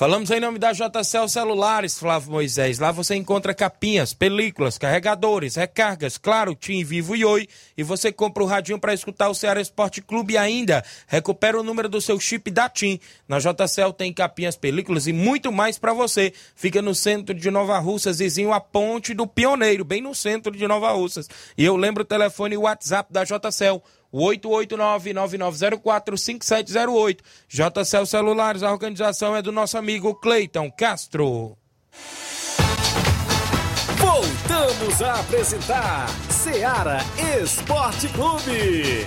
Falamos em nome da JCL Celulares, Flávio Moisés. Lá você encontra capinhas, películas, carregadores, recargas, claro, Tim Vivo e Oi. E você compra o radinho para escutar o Ceará Esporte Clube ainda recupera o número do seu chip da TIM. Na JCL tem capinhas, películas e muito mais para você. Fica no centro de Nova Russas, vizinho a Ponte do Pioneiro, bem no centro de Nova Russas. E eu lembro o telefone e o WhatsApp da JCL. 889-9904-5708. JCL Celulares, a organização é do nosso amigo Cleiton Castro. Voltamos a apresentar Seara Esporte Clube.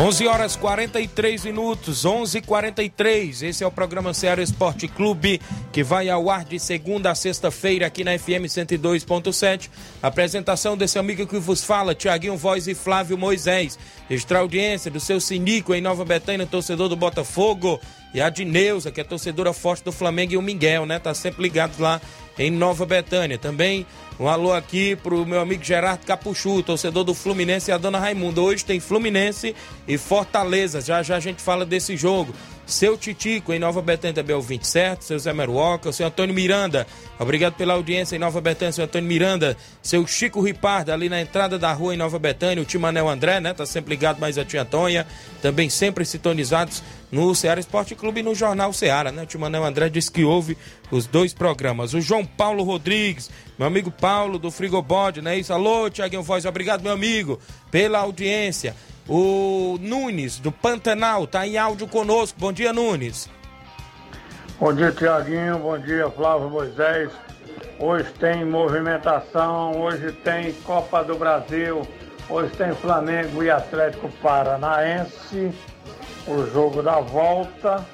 11 horas 43 minutos, 11:43. Esse é o programa Ceará Esporte Clube que vai ao ar de segunda a sexta-feira aqui na FM 102.7. Apresentação desse amigo que vos fala, Tiaguinho Voz e Flávio Moisés. Extra audiência do seu Sinico em Nova Betânia, torcedor do Botafogo, e a Dineuza, que é torcedora forte do Flamengo e o Miguel, né? Tá sempre ligado lá em Nova Betânia. Também um alô aqui pro meu amigo Gerardo Capuchu, torcedor do Fluminense e a dona Raimunda. Hoje tem Fluminense e Fortaleza. Já já a gente fala desse jogo. Seu Titico em Nova Betânia também é o 20 certo, seu Zé Meruoca, seu Antônio Miranda, obrigado pela audiência em Nova Betânia, seu Antônio Miranda, seu Chico Ripardo ali na entrada da rua em Nova Betânia, o Timanel André, né, tá sempre ligado mais a tia Tonha, também sempre sintonizados no Ceará Esporte Clube e no Jornal Ceará, né, o Timanel André disse que ouve os dois programas, o João Paulo Rodrigues, meu amigo Paulo do Frigobode, né, isso, alô Tiaguinho Voz, obrigado meu amigo pela audiência, o Nunes, do Pantanal, está em áudio conosco. Bom dia, Nunes. Bom dia, Tiaguinho. Bom dia, Flávio Moisés. Hoje tem movimentação, hoje tem Copa do Brasil, hoje tem Flamengo e Atlético Paranaense, o jogo da volta.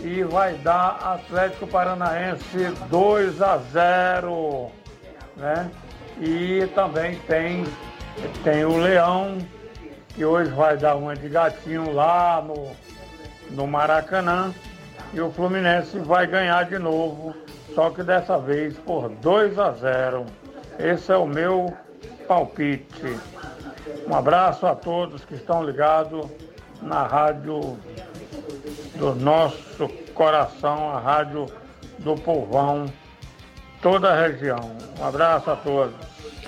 E vai dar Atlético Paranaense 2 a 0, né? E também tem, tem o Leão que hoje vai dar uma de gatinho lá no, no Maracanã. E o Fluminense vai ganhar de novo, só que dessa vez por 2 a 0. Esse é o meu palpite. Um abraço a todos que estão ligados na rádio do nosso coração, a rádio do povão, toda a região. Um abraço a todos.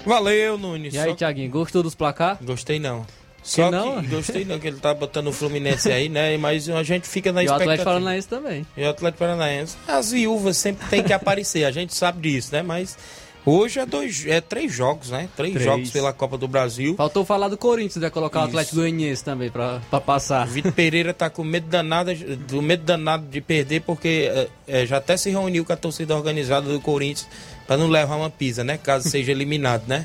Valeu, Nunes. E aí, Tiaguinho, gostou dos placar? Gostei não. Só não? que gostei não que ele tá botando o Fluminense aí, né? Mas a gente fica na E o expectativa. Atlético Paranaense também. E o Atlético Paranaense. As viúvas sempre tem que aparecer, a gente sabe disso, né? Mas hoje é dois, é três jogos, né? Três, Três. jogos pela Copa do Brasil. Faltou falar do Corinthians, né? Colocar o Isso. Atlético Goianiense também pra, pra passar. Vitor Pereira tá com medo danado, do medo danado de perder, porque é, é, já até se reuniu com a torcida organizada do Corinthians para não levar uma pisa, né? Caso seja eliminado, né?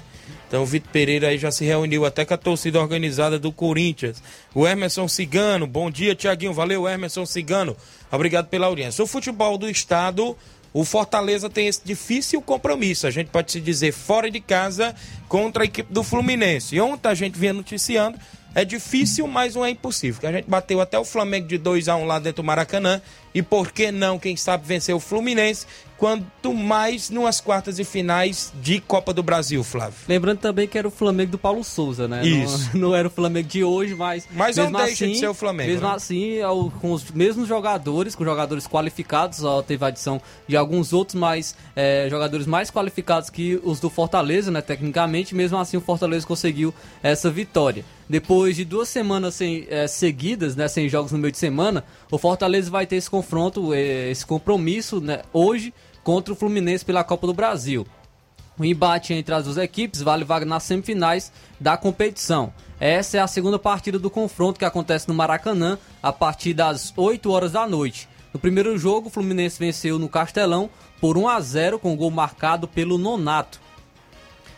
Então o Vitor Pereira aí já se reuniu até com a torcida organizada do Corinthians. O Emerson Cigano, bom dia, Tiaguinho. Valeu, Emerson Cigano. Obrigado pela audiência. O futebol do estado, o Fortaleza tem esse difícil compromisso. A gente pode se dizer fora de casa contra a equipe do Fluminense. E ontem a gente vinha noticiando. É difícil, mas não é impossível. A gente bateu até o Flamengo de 2 a 1 lá dentro do Maracanã. E por que não, quem sabe, vencer o Fluminense? Quanto mais numas quartas e finais de Copa do Brasil, Flávio. Lembrando também que era o Flamengo do Paulo Souza, né? Isso. Não, não era o Flamengo de hoje, mas. Mas não mesmo deixa de ser o Flamengo, Mesmo né? assim, ao- com os mesmos jogadores, com jogadores qualificados, ó, teve a adição de alguns outros, mas é, jogadores mais qualificados que os do Fortaleza, né? Tecnicamente, mesmo assim o Fortaleza conseguiu essa vitória. Depois de duas semanas sem, é, seguidas, né, sem jogos no meio de semana, o Fortaleza vai ter esse confronto, é, esse compromisso né, hoje contra o Fluminense pela Copa do Brasil. O embate entre as duas equipes vale vaga nas semifinais da competição. Essa é a segunda partida do confronto que acontece no Maracanã a partir das 8 horas da noite. No primeiro jogo, o Fluminense venceu no Castelão por 1 a 0 com gol marcado pelo Nonato.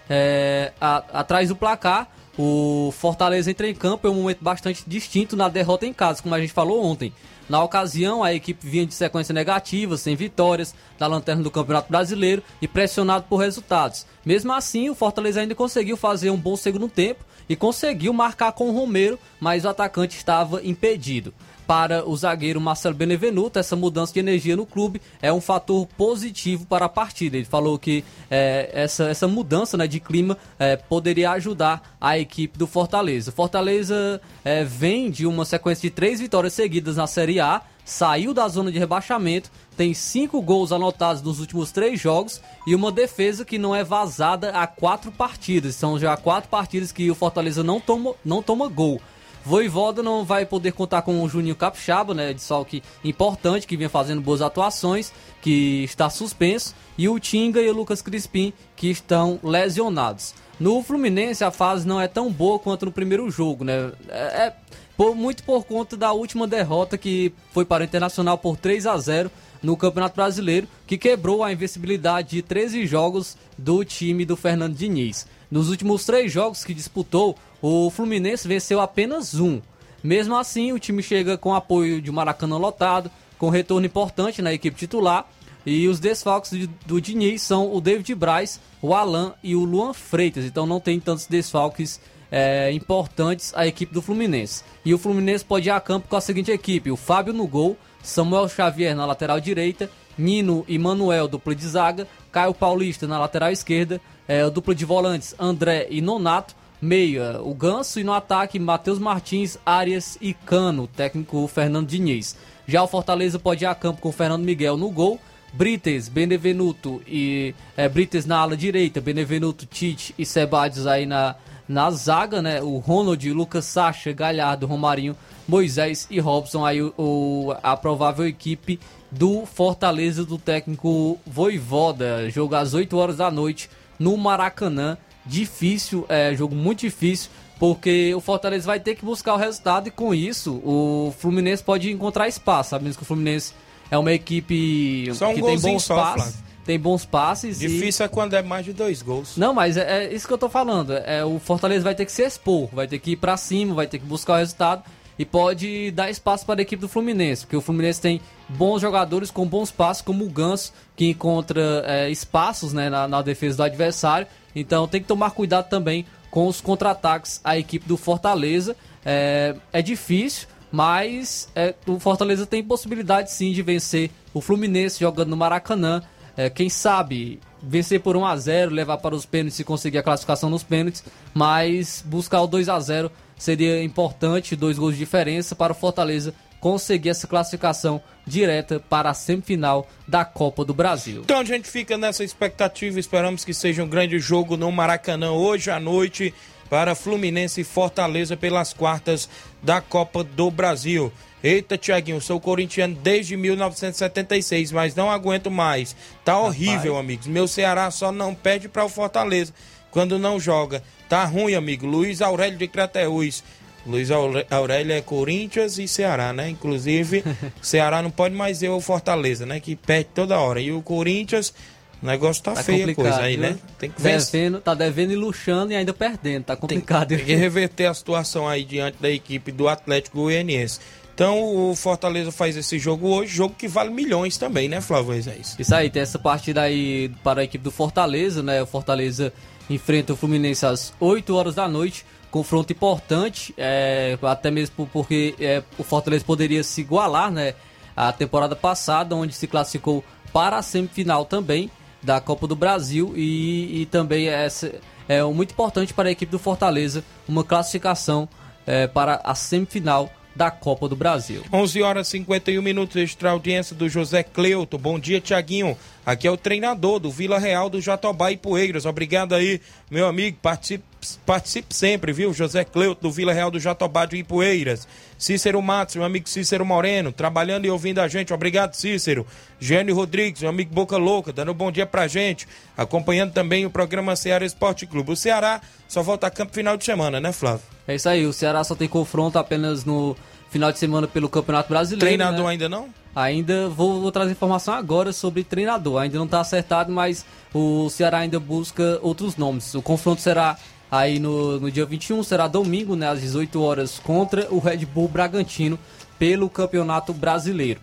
É, a- atrás do placar, o Fortaleza entra em campo em um momento bastante distinto na derrota em casa, como a gente falou ontem. Na ocasião, a equipe vinha de sequência negativa, sem vitórias, da lanterna do Campeonato Brasileiro e pressionado por resultados. Mesmo assim, o Fortaleza ainda conseguiu fazer um bom segundo tempo e conseguiu marcar com o Romero, mas o atacante estava impedido. Para o zagueiro Marcelo Benevenuto, essa mudança de energia no clube é um fator positivo para a partida. Ele falou que é, essa, essa mudança né, de clima é, poderia ajudar a equipe do Fortaleza. O Fortaleza é, vem de uma sequência de três vitórias seguidas na Série A, saiu da zona de rebaixamento, tem cinco gols anotados nos últimos três jogos e uma defesa que não é vazada há quatro partidas. São já quatro partidas que o Fortaleza não toma, não toma gol. Voivoda não vai poder contar com o Juninho Capixaba, né, de salque importante, que vinha fazendo boas atuações, que está suspenso, e o Tinga e o Lucas Crispim, que estão lesionados. No Fluminense, a fase não é tão boa quanto no primeiro jogo, né? É, é por- muito por conta da última derrota que foi para o Internacional por 3 a 0 no Campeonato Brasileiro, que quebrou a invencibilidade de 13 jogos do time do Fernando Diniz. Nos últimos três jogos que disputou, o Fluminense venceu apenas um. Mesmo assim, o time chega com apoio de Maracanã lotado, com retorno importante na equipe titular. E os desfalques de- do Diniz são o David Braz, o Alan e o Luan Freitas. Então não tem tantos desfalques é, importantes a equipe do Fluminense. E o Fluminense pode ir a campo com a seguinte equipe: o Fábio no gol, Samuel Xavier na lateral direita, Nino e Manuel dupla de zaga, Caio Paulista na lateral esquerda, é, dupla de volantes André e Nonato, meia o Ganso e no ataque Matheus Martins, Arias e Cano, técnico Fernando Diniz. Já o Fortaleza pode ir a campo com Fernando Miguel no gol, Brites, Benevenuto e é, Brites na ala direita, Benevenuto, Tite e Sebadios aí na, na zaga, né? O Ronald, Lucas Sacha, Galhardo, Romarinho, Moisés e Robson aí o, o- a provável equipe do Fortaleza do técnico Voivoda. Jogo às 8 horas da noite no Maracanã. Difícil, é jogo muito difícil, porque o Fortaleza vai ter que buscar o resultado e com isso o Fluminense pode encontrar espaço, sabendo que o Fluminense é uma equipe um que tem bons só, passes, Flávio. tem bons passes e- Difícil é quando é mais de dois gols. não, mas é, é isso que eu tô falando. É, o Fortaleza vai ter que se expor, vai ter que ir pra cima, vai ter que buscar o resultado e pode dar espaço para a equipe do Fluminense, porque o Fluminense tem bons jogadores com bons passos, como o Ganso, que encontra é, espaços né, na, na defesa do adversário. Então tem que tomar cuidado também com os contra-ataques à equipe do Fortaleza. É, é difícil, mas é, o Fortaleza tem possibilidade sim de vencer o Fluminense jogando no Maracanã. É, quem sabe vencer por 1 a 0 levar para os pênaltis e conseguir a classificação nos pênaltis, mas buscar o 2 a 0 seria importante, dois gols de diferença para o Fortaleza conseguir essa classificação direta para a semifinal da Copa do Brasil. Então a gente fica nessa expectativa, esperamos que seja um grande jogo no Maracanã hoje à noite, para Fluminense e Fortaleza pelas quartas da Copa do Brasil. Eita, Tiaguinho, sou corintiano desde 1976, mas não aguento mais. Tá horrível, amigos. Meu Ceará só não perde para o Fortaleza quando não joga. Tá ruim, amigo. Luiz Aurélio de Crateús. Luiz Aurélio é Corinthians e Ceará, né? Inclusive, Ceará não pode mais ver o Fortaleza, né? Que perde toda hora. E o Corinthians, o negócio tá, Tá feio a coisa aí, viu? né? Tem que. Devendo, tá devendo e luxando e ainda perdendo. Tá complicado. Tem que reverter a situação aí diante da equipe do Atlético Goianiense. Então o Fortaleza faz esse jogo hoje, jogo que vale milhões também, né, Flávio Moisés? Isso aí, tem essa partida aí para a equipe do Fortaleza, né? O Fortaleza enfrenta o Fluminense às 8 horas da noite. Confronto importante, é, até mesmo porque é, o Fortaleza poderia se igualar, né? A temporada passada, onde se classificou para a semifinal também da Copa do Brasil e, e também essa, é muito importante para a equipe do Fortaleza uma classificação é, para a semifinal da Copa do Brasil. 11 horas e 51 minutos, extra audiência do José Cleuto. Bom dia, Tiaguinho. Aqui é o treinador do Vila Real do Jatobá e Poeiras. Obrigado aí, meu amigo. Participe, participe sempre, viu? José Cleuto do Vila Real do Jatobá de Ipueiras. Cícero Matos, meu amigo Cícero Moreno, trabalhando e ouvindo a gente. Obrigado, Cícero. Gênio Rodrigues, meu amigo Boca Louca, dando um bom dia pra gente. Acompanhando também o programa Ceará Esporte Clube. O Ceará só volta a campo final de semana, né, Flávio? É isso aí, o Ceará só tem confronto apenas no final de semana pelo Campeonato Brasileiro. Treinador né? ainda não? Ainda vou, vou trazer informação agora sobre treinador. Ainda não está acertado, mas o Ceará ainda busca outros nomes. O confronto será aí no, no dia 21, será domingo, né, às 18 horas, contra o Red Bull Bragantino pelo Campeonato Brasileiro.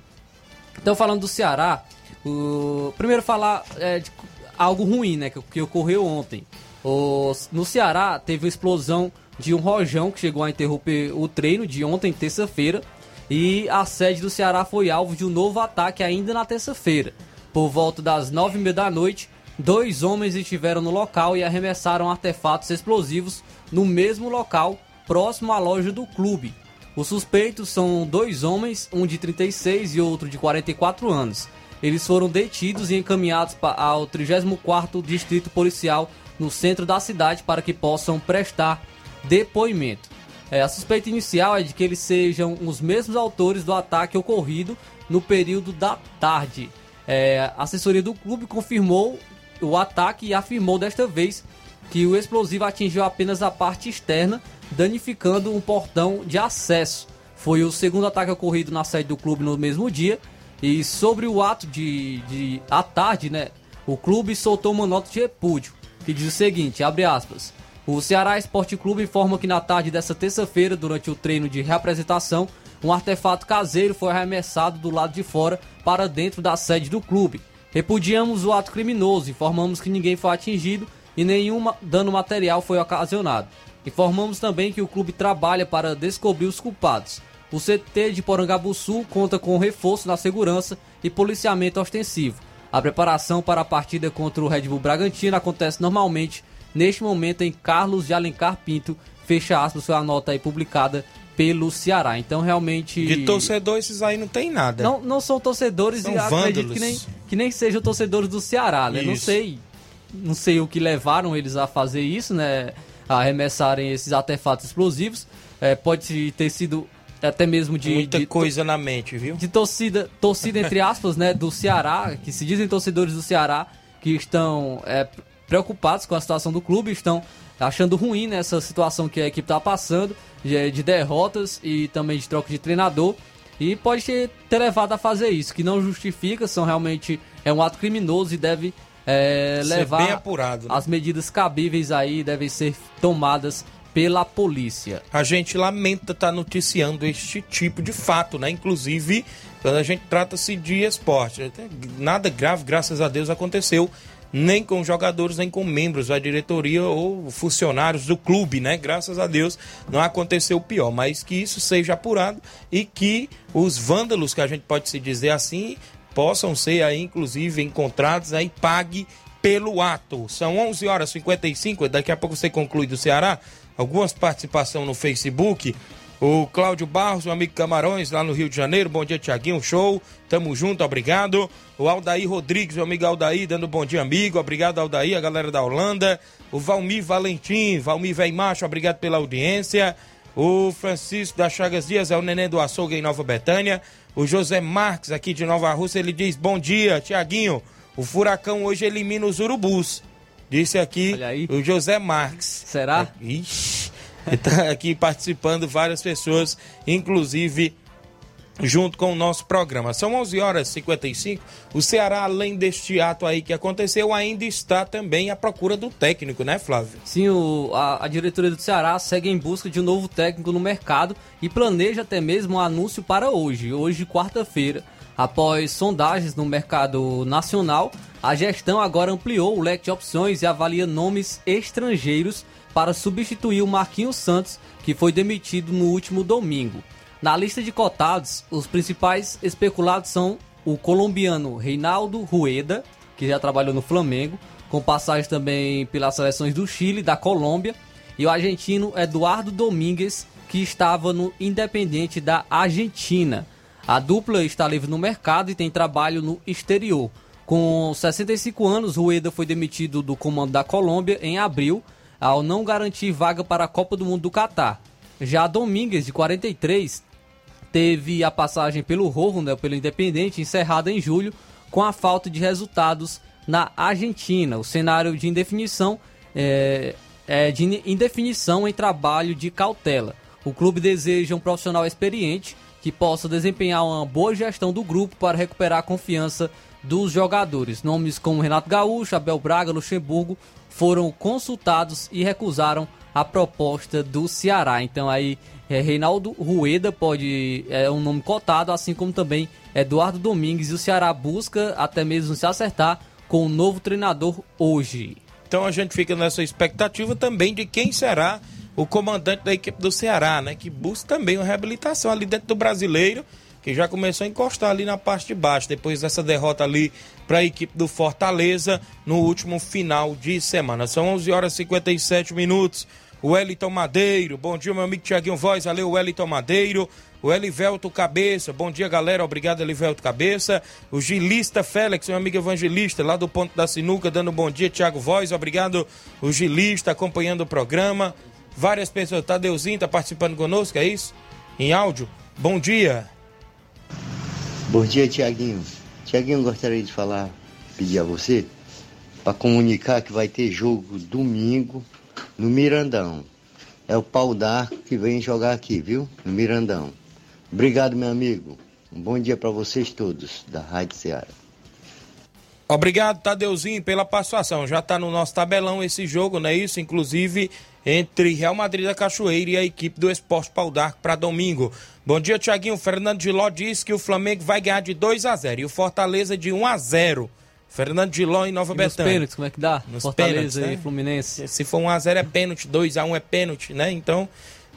Então, falando do Ceará, o... primeiro falar é, de algo ruim, né, que, que ocorreu ontem. O... No Ceará teve uma explosão de um rojão que chegou a interromper o treino de ontem, terça-feira, e a sede do Ceará foi alvo de um novo ataque ainda na terça-feira. Por volta das nove e meia da noite, dois homens estiveram no local e arremessaram artefatos explosivos no mesmo local, próximo à loja do clube. Os suspeitos são dois homens, um de 36 e outro de 44 anos. Eles foram detidos e encaminhados ao 34º Distrito Policial no centro da cidade para que possam prestar depoimento. É, a suspeita inicial é de que eles sejam os mesmos autores do ataque ocorrido no período da tarde. É, a assessoria do clube confirmou o ataque e afirmou desta vez que o explosivo atingiu apenas a parte externa, danificando um portão de acesso. Foi o segundo ataque ocorrido na sede do clube no mesmo dia. E sobre o ato de, de à tarde, né, o clube soltou uma nota de repúdio que diz o seguinte, abre aspas. O Ceará Esporte Clube informa que na tarde dessa terça-feira, durante o treino de reapresentação, um artefato caseiro foi arremessado do lado de fora para dentro da sede do clube. Repudiamos o ato criminoso, informamos que ninguém foi atingido e nenhum dano material foi ocasionado. Informamos também que o clube trabalha para descobrir os culpados. O CT de Porangabuçu conta com reforço na segurança e policiamento ostensivo. A preparação para a partida contra o Red Bull Bragantino acontece normalmente neste momento em Carlos de Alencar Pinto, fecha aspas, foi a nota aí publicada pelo Ceará. Então realmente De torcedor, esses aí não tem nada. não, não são torcedores São e acredito vândalos. que nem, que nem sejam torcedores do Ceará, né? Não Isso. sei. Não sei o que levaram eles a fazer isso, né? A arremessarem esses artefatos explosivos. É, pode ter sido até mesmo de. Muita de- coisa na mente, viu? de torcida, torcida entre aspas, né, do Ceará, que se dizem torcedores do Ceará, que estão é, preocupados com a situação do clube, estão achando ruim nessa situação que a equipe está passando, de, de derrotas e também de troca de treinador, e pode ter, ter levado a fazer isso, que não justifica, são realmente é um ato criminoso e deve é, levar apurado, né? as medidas cabíveis aí devem ser tomadas pela polícia. A gente lamenta estar noticiando este tipo de fato, né? Inclusive, quando a gente trata-se de esporte. Nada grave, graças a Deus, aconteceu. Nem com jogadores, nem com membros da diretoria ou funcionários do clube, né? Graças a Deus não aconteceu o pior. Mas que isso seja apurado e que os vândalos, que a gente pode se dizer assim, possam ser aí, inclusive, encontrados aí, pague pelo ato. São 11 horas e 55, daqui a pouco você conclui do Ceará. Algumas participação no Facebook. O Cláudio Barros, meu amigo Camarões, lá no Rio de Janeiro. Bom dia, Tiaguinho. Show. Tamo junto, obrigado. O Aldair Rodrigues, meu amigo Aldair, dando bom dia, amigo. Obrigado, Aldair, a galera da Holanda. O Valmir Valentim, Valmir Vem Macho, obrigado pela audiência. O Francisco da Chagas Dias, é o neném do açougue em Nova Betânia. O José Marques, aqui de Nova Rússia, ele diz: Bom dia, Tiaguinho. O furacão hoje elimina os urubus. Disse aqui o José Marques. Será? Ixi. Está aqui participando várias pessoas, inclusive junto com o nosso programa. São 11 horas e 55. O Ceará, além deste ato aí que aconteceu, ainda está também à procura do técnico, né, Flávio? Sim, o, a, a, diretoria do Ceará segue em busca de um novo técnico no mercado e planeja até mesmo um anúncio para hoje, hoje, quarta-feira. Após sondagens no mercado nacional, a gestão agora ampliou o leque de opções e avalia nomes estrangeiros para substituir o Marquinhos Santos, que foi demitido no último domingo. Na lista de cotados, os principais especulados são o colombiano Reinaldo Rueda, que já trabalhou no Flamengo, com passagem também pelas seleções do Chile e da Colômbia, e o argentino Eduardo Domingues, que estava no Independente da Argentina. A dupla está livre no mercado e tem trabalho no exterior. Com 65 anos, Rueda foi demitido do comando da Colômbia em abril ao não garantir vaga para a Copa do Mundo do Catar. Já Domingues, de 43, teve a passagem pelo Rojo, né, pelo Independente, encerrada em julho, com a falta de resultados na Argentina. O cenário de indefinição é, é de indefinição em trabalho de cautela. O clube deseja um profissional experiente que possa desempenhar uma boa gestão do grupo para recuperar a confiança dos jogadores. Nomes como Renato Gaúcho, Abel Braga, Luxemburgo foram consultados e recusaram a proposta do Ceará. Então aí é, Reinaldo Rueda pode é um nome cotado, assim como também Eduardo Domingues e o Ceará busca até mesmo se acertar com o novo treinador hoje. Então a gente fica nessa expectativa também de quem será o comandante da equipe do Ceará, né? Que busca também uma reabilitação ali dentro do brasileiro que já começou a encostar ali na parte de baixo, depois dessa derrota ali para a equipe do Fortaleza no último final de semana. São 11 horas e 57 minutos. O Wellington Madeiro, bom dia, meu amigo Tiaguinho Voz, valeu, Wellington Madeiro. O Elivelto Cabeça, bom dia, galera, obrigado, Elivelto Cabeça. O Gilista Félix, meu amigo evangelista, lá do Ponto da Sinuca, dando bom dia, Tiago Voz, obrigado, o Gilista, acompanhando o programa. Várias pessoas, Tadeuzinho tá participando conosco, é isso? Em áudio. Bom dia. Bom dia, Tiaguinho. Tiaguinho, gostaria de falar, pedir a você, para comunicar que vai ter jogo domingo no Mirandão. É o Pau d'Arco que vem jogar aqui, viu? No Mirandão. Obrigado, meu amigo. Um bom dia para vocês todos da Rádio Ceará. Obrigado, Tadeuzinho, pela participação. Já está no nosso tabelão esse jogo, não é isso? Inclusive entre Real Madrid da Cachoeira e a equipe do Esporte Pau d'Arco para domingo. Bom dia, Tiaguinho. Fernando Giló diz que o Flamengo vai ganhar de 2 a 0 e o Fortaleza de 1 a 0 Fernando Giló em Nova e Betânia. Nos pênaltis, como é que dá? Nos Fortaleza pênaltis, né? e Fluminense. Se for 1x0 é pênalti, 2x1 é pênalti, né? Então,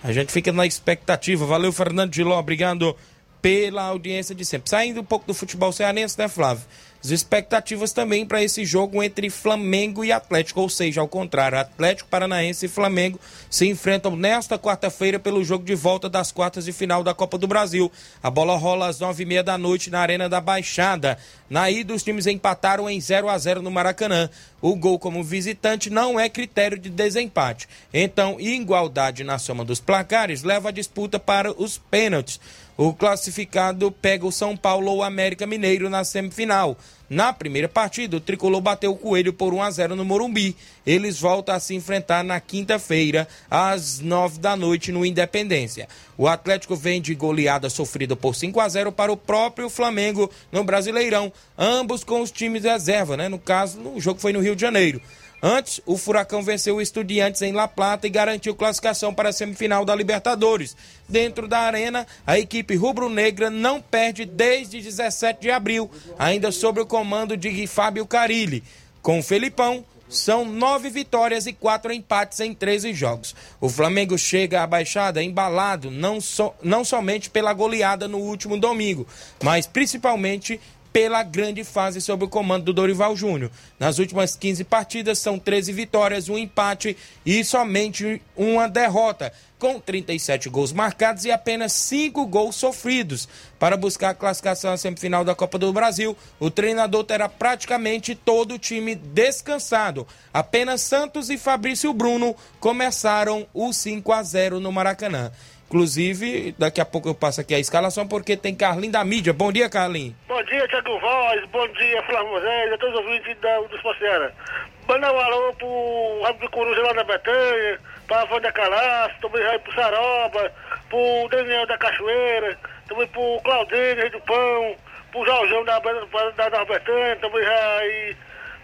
a gente fica na expectativa. Valeu, Fernando Giló. Obrigado pela audiência de sempre. Saindo um pouco do futebol cearense, né, Flávio? As expectativas também para esse jogo entre Flamengo e Atlético, ou seja, ao contrário, Atlético Paranaense e Flamengo se enfrentam nesta quarta-feira pelo jogo de volta das quartas de final da Copa do Brasil. A bola rola às nove e meia da noite na Arena da Baixada. Na ida, os times empataram em 0 a 0 no Maracanã. O gol como visitante não é critério de desempate. Então, igualdade na soma dos placares leva a disputa para os pênaltis. O classificado pega o São Paulo ou América Mineiro na semifinal. Na primeira partida, o tricolor bateu o coelho por 1 a 0 no Morumbi. Eles voltam a se enfrentar na quinta-feira, às 9 da noite, no Independência. O Atlético vem de goleada sofrida por 5 a 0 para o próprio Flamengo no Brasileirão, ambos com os times reserva, né? No caso, o jogo foi no Rio de Janeiro. Antes, o Furacão venceu o Estudiantes em La Plata e garantiu classificação para a semifinal da Libertadores. Dentro da arena, a equipe rubro-negra não perde desde 17 de abril, ainda sob o comando de Fábio Carilli. Com o Felipão, são nove vitórias e quatro empates em 13 jogos. O Flamengo chega à baixada embalado não, so, não somente pela goleada no último domingo, mas principalmente pela grande fase sob o comando do Dorival Júnior. Nas últimas 15 partidas são 13 vitórias, um empate e somente uma derrota, com 37 gols marcados e apenas 5 gols sofridos. Para buscar a classificação à semifinal da Copa do Brasil, o treinador terá praticamente todo o time descansado. Apenas Santos e Fabrício Bruno começaram o 5 a 0 no Maracanã. Inclusive, daqui a pouco eu passo aqui a escalação porque tem Carlinho da mídia. Bom dia, Carlinhos. Bom dia, Tiago Voz. Bom dia, Flávio Moisés. A todos os ouvintes da, do Esporteira. Manda um alô pro Rádio do Coruja lá da Betanha, pra Wanda Calaço, também aí pro Saroba, pro Daniel da Cachoeira, também pro Claudinho Rei do Pão, pro Jorjão da, da, da Betanha, também aí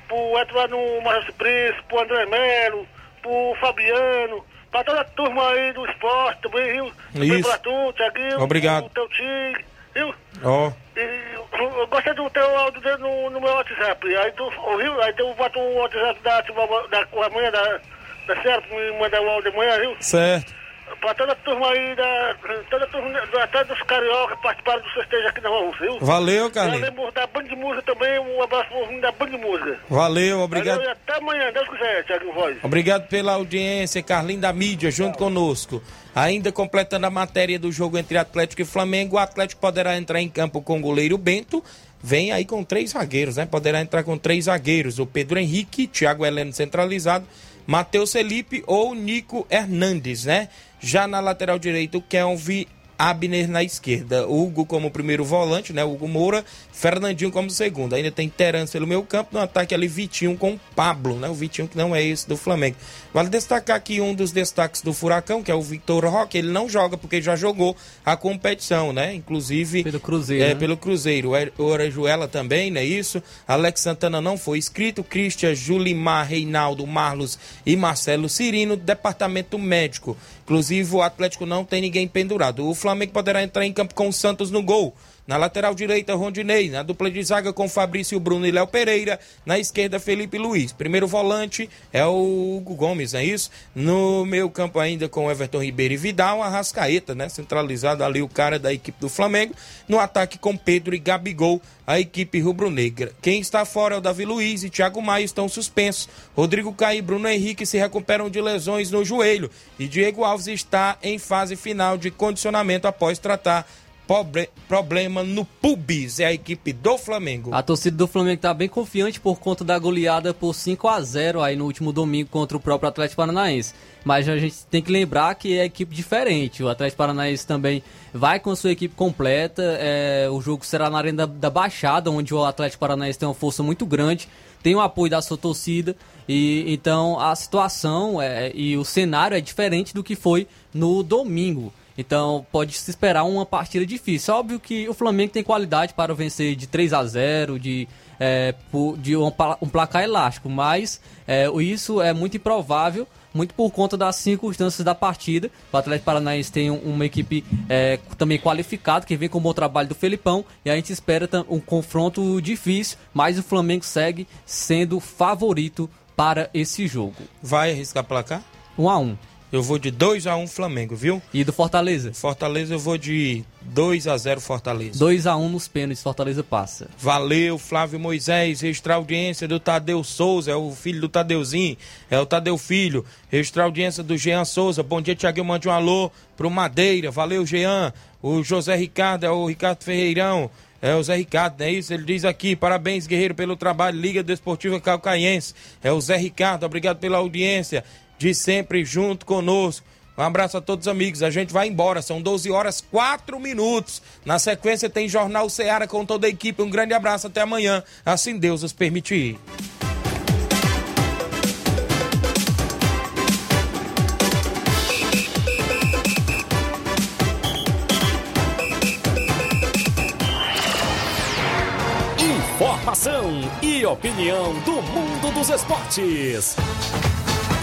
pro Eduardo Marcos Príncipe, pro André Melo, pro Fabiano, pra toda a turma aí do esporte também, viu? Isso. pra tu, Tiaguinho, Obrigado. pro teu time, viu? Ó, E eu gostei do teu áudio dele no, no meu WhatsApp. Aí tu ouviu? Aí tu bota um WhatsApp da, da, da da, da Serra pra me mandar o áudio de manhã, viu? certo. Pra toda a turma aí da. Toda a turma do- até dos carioca que participaram do festejo aqui na Rua Russa, viu? Valeu, Eu Carlinhos. lembro da Band de Música também, um abraço da Band de Música. Valeu, obrigado. Valeu, até amanhã, Deus quiser, Thiago Voz. Obrigado pela audiência, Carlinho da mídia, junto conosco. Ainda completando a matéria do jogo entre Atlético e Flamengo, o Atlético poderá entrar em campo com o goleiro Bento. Vem aí com três zagueiros, né? Poderá entrar com três zagueiros: o Pedro Henrique, Thiago Heleno centralizado, Matheus Felipe ou Nico Hernandes, né? Já na lateral direita, o Kelvin Abner na esquerda, Hugo como primeiro volante, né? Hugo Moura, Fernandinho como segundo. Ainda tem Terence pelo meio campo, no ataque ali Vitinho com Pablo, né? O Vitinho que não é esse do Flamengo. Vale destacar aqui um dos destaques do Furacão, que é o Victor Roque, ele não joga porque já jogou a competição, né? Inclusive Pelo Cruzeiro, É, né? pelo Cruzeiro. O Orejuela também, não é isso? Alex Santana não foi inscrito, Christian, Julimar, Reinaldo, Marlos e Marcelo Cirino, departamento médico. Inclusive, o Atlético não tem ninguém pendurado. O Flamengo poderá entrar em campo com o Santos no gol. Na lateral direita, Rondinei. Na dupla de zaga com Fabrício Bruno e Léo Pereira. Na esquerda, Felipe Luiz. Primeiro volante é o Hugo Gomes, não é isso? No meio campo ainda com Everton Ribeiro e Vidal. Arrascaeta, né? Centralizado ali o cara da equipe do Flamengo. No ataque com Pedro e Gabigol, a equipe rubro-negra. Quem está fora é o Davi Luiz e Thiago Maia estão suspensos. Rodrigo Caio e Bruno Henrique se recuperam de lesões no joelho. E Diego Alves está em fase final de condicionamento após tratar problema no pubis. É a equipe do Flamengo. A torcida do Flamengo tá bem confiante por conta da goleada por 5 a 0 aí no último domingo contra o próprio Atlético Paranaense. Mas a gente tem que lembrar que é equipe diferente. O Atlético Paranaense também vai com a sua equipe completa. É, o jogo será na Arena da, da Baixada, onde o Atlético Paranaense tem uma força muito grande, tem o apoio da sua torcida. E então a situação é, e o cenário é diferente do que foi no domingo. Então pode se esperar uma partida difícil. Óbvio que o Flamengo tem qualidade para vencer de 3 a 0 de, é, de um, um placar elástico, mas é, isso é muito improvável, muito por conta das circunstâncias da partida. O Atlético Paranaense tem um- uma equipe é, também qualificada, que vem com o bom trabalho do Felipão, e a gente espera um confronto difícil, mas o Flamengo segue sendo favorito para esse jogo. Vai arriscar placar? 1 a 1 Eu vou de 2 a 1 Flamengo, viu? E do Fortaleza? Fortaleza eu vou de 2 a 0 Fortaleza. 2 a 1 nos pênaltis, Fortaleza passa. Valeu, Flávio Moisés, registrar a audiência do Tadeu Souza, é o filho do Tadeuzinho, é o Tadeu Filho, registrar a audiência do Jean Souza, bom dia, Tiaguinho, mande um alô pro Madeira, valeu, Jean, o José Ricardo, é o Ricardo Ferreirão, é o Zé Ricardo, não é isso? Ele diz aqui, parabéns, guerreiro, pelo trabalho, Liga Desportiva Calcaiense, é o Zé Ricardo, obrigado pela audiência, de sempre junto conosco. Um abraço a todos os amigos. A gente vai embora. São 12 horas 4 minutos. Na sequência tem Jornal Ceará com toda a equipe. Um grande abraço até amanhã. Assim Deus os permitir. Informação e opinião do mundo dos esportes.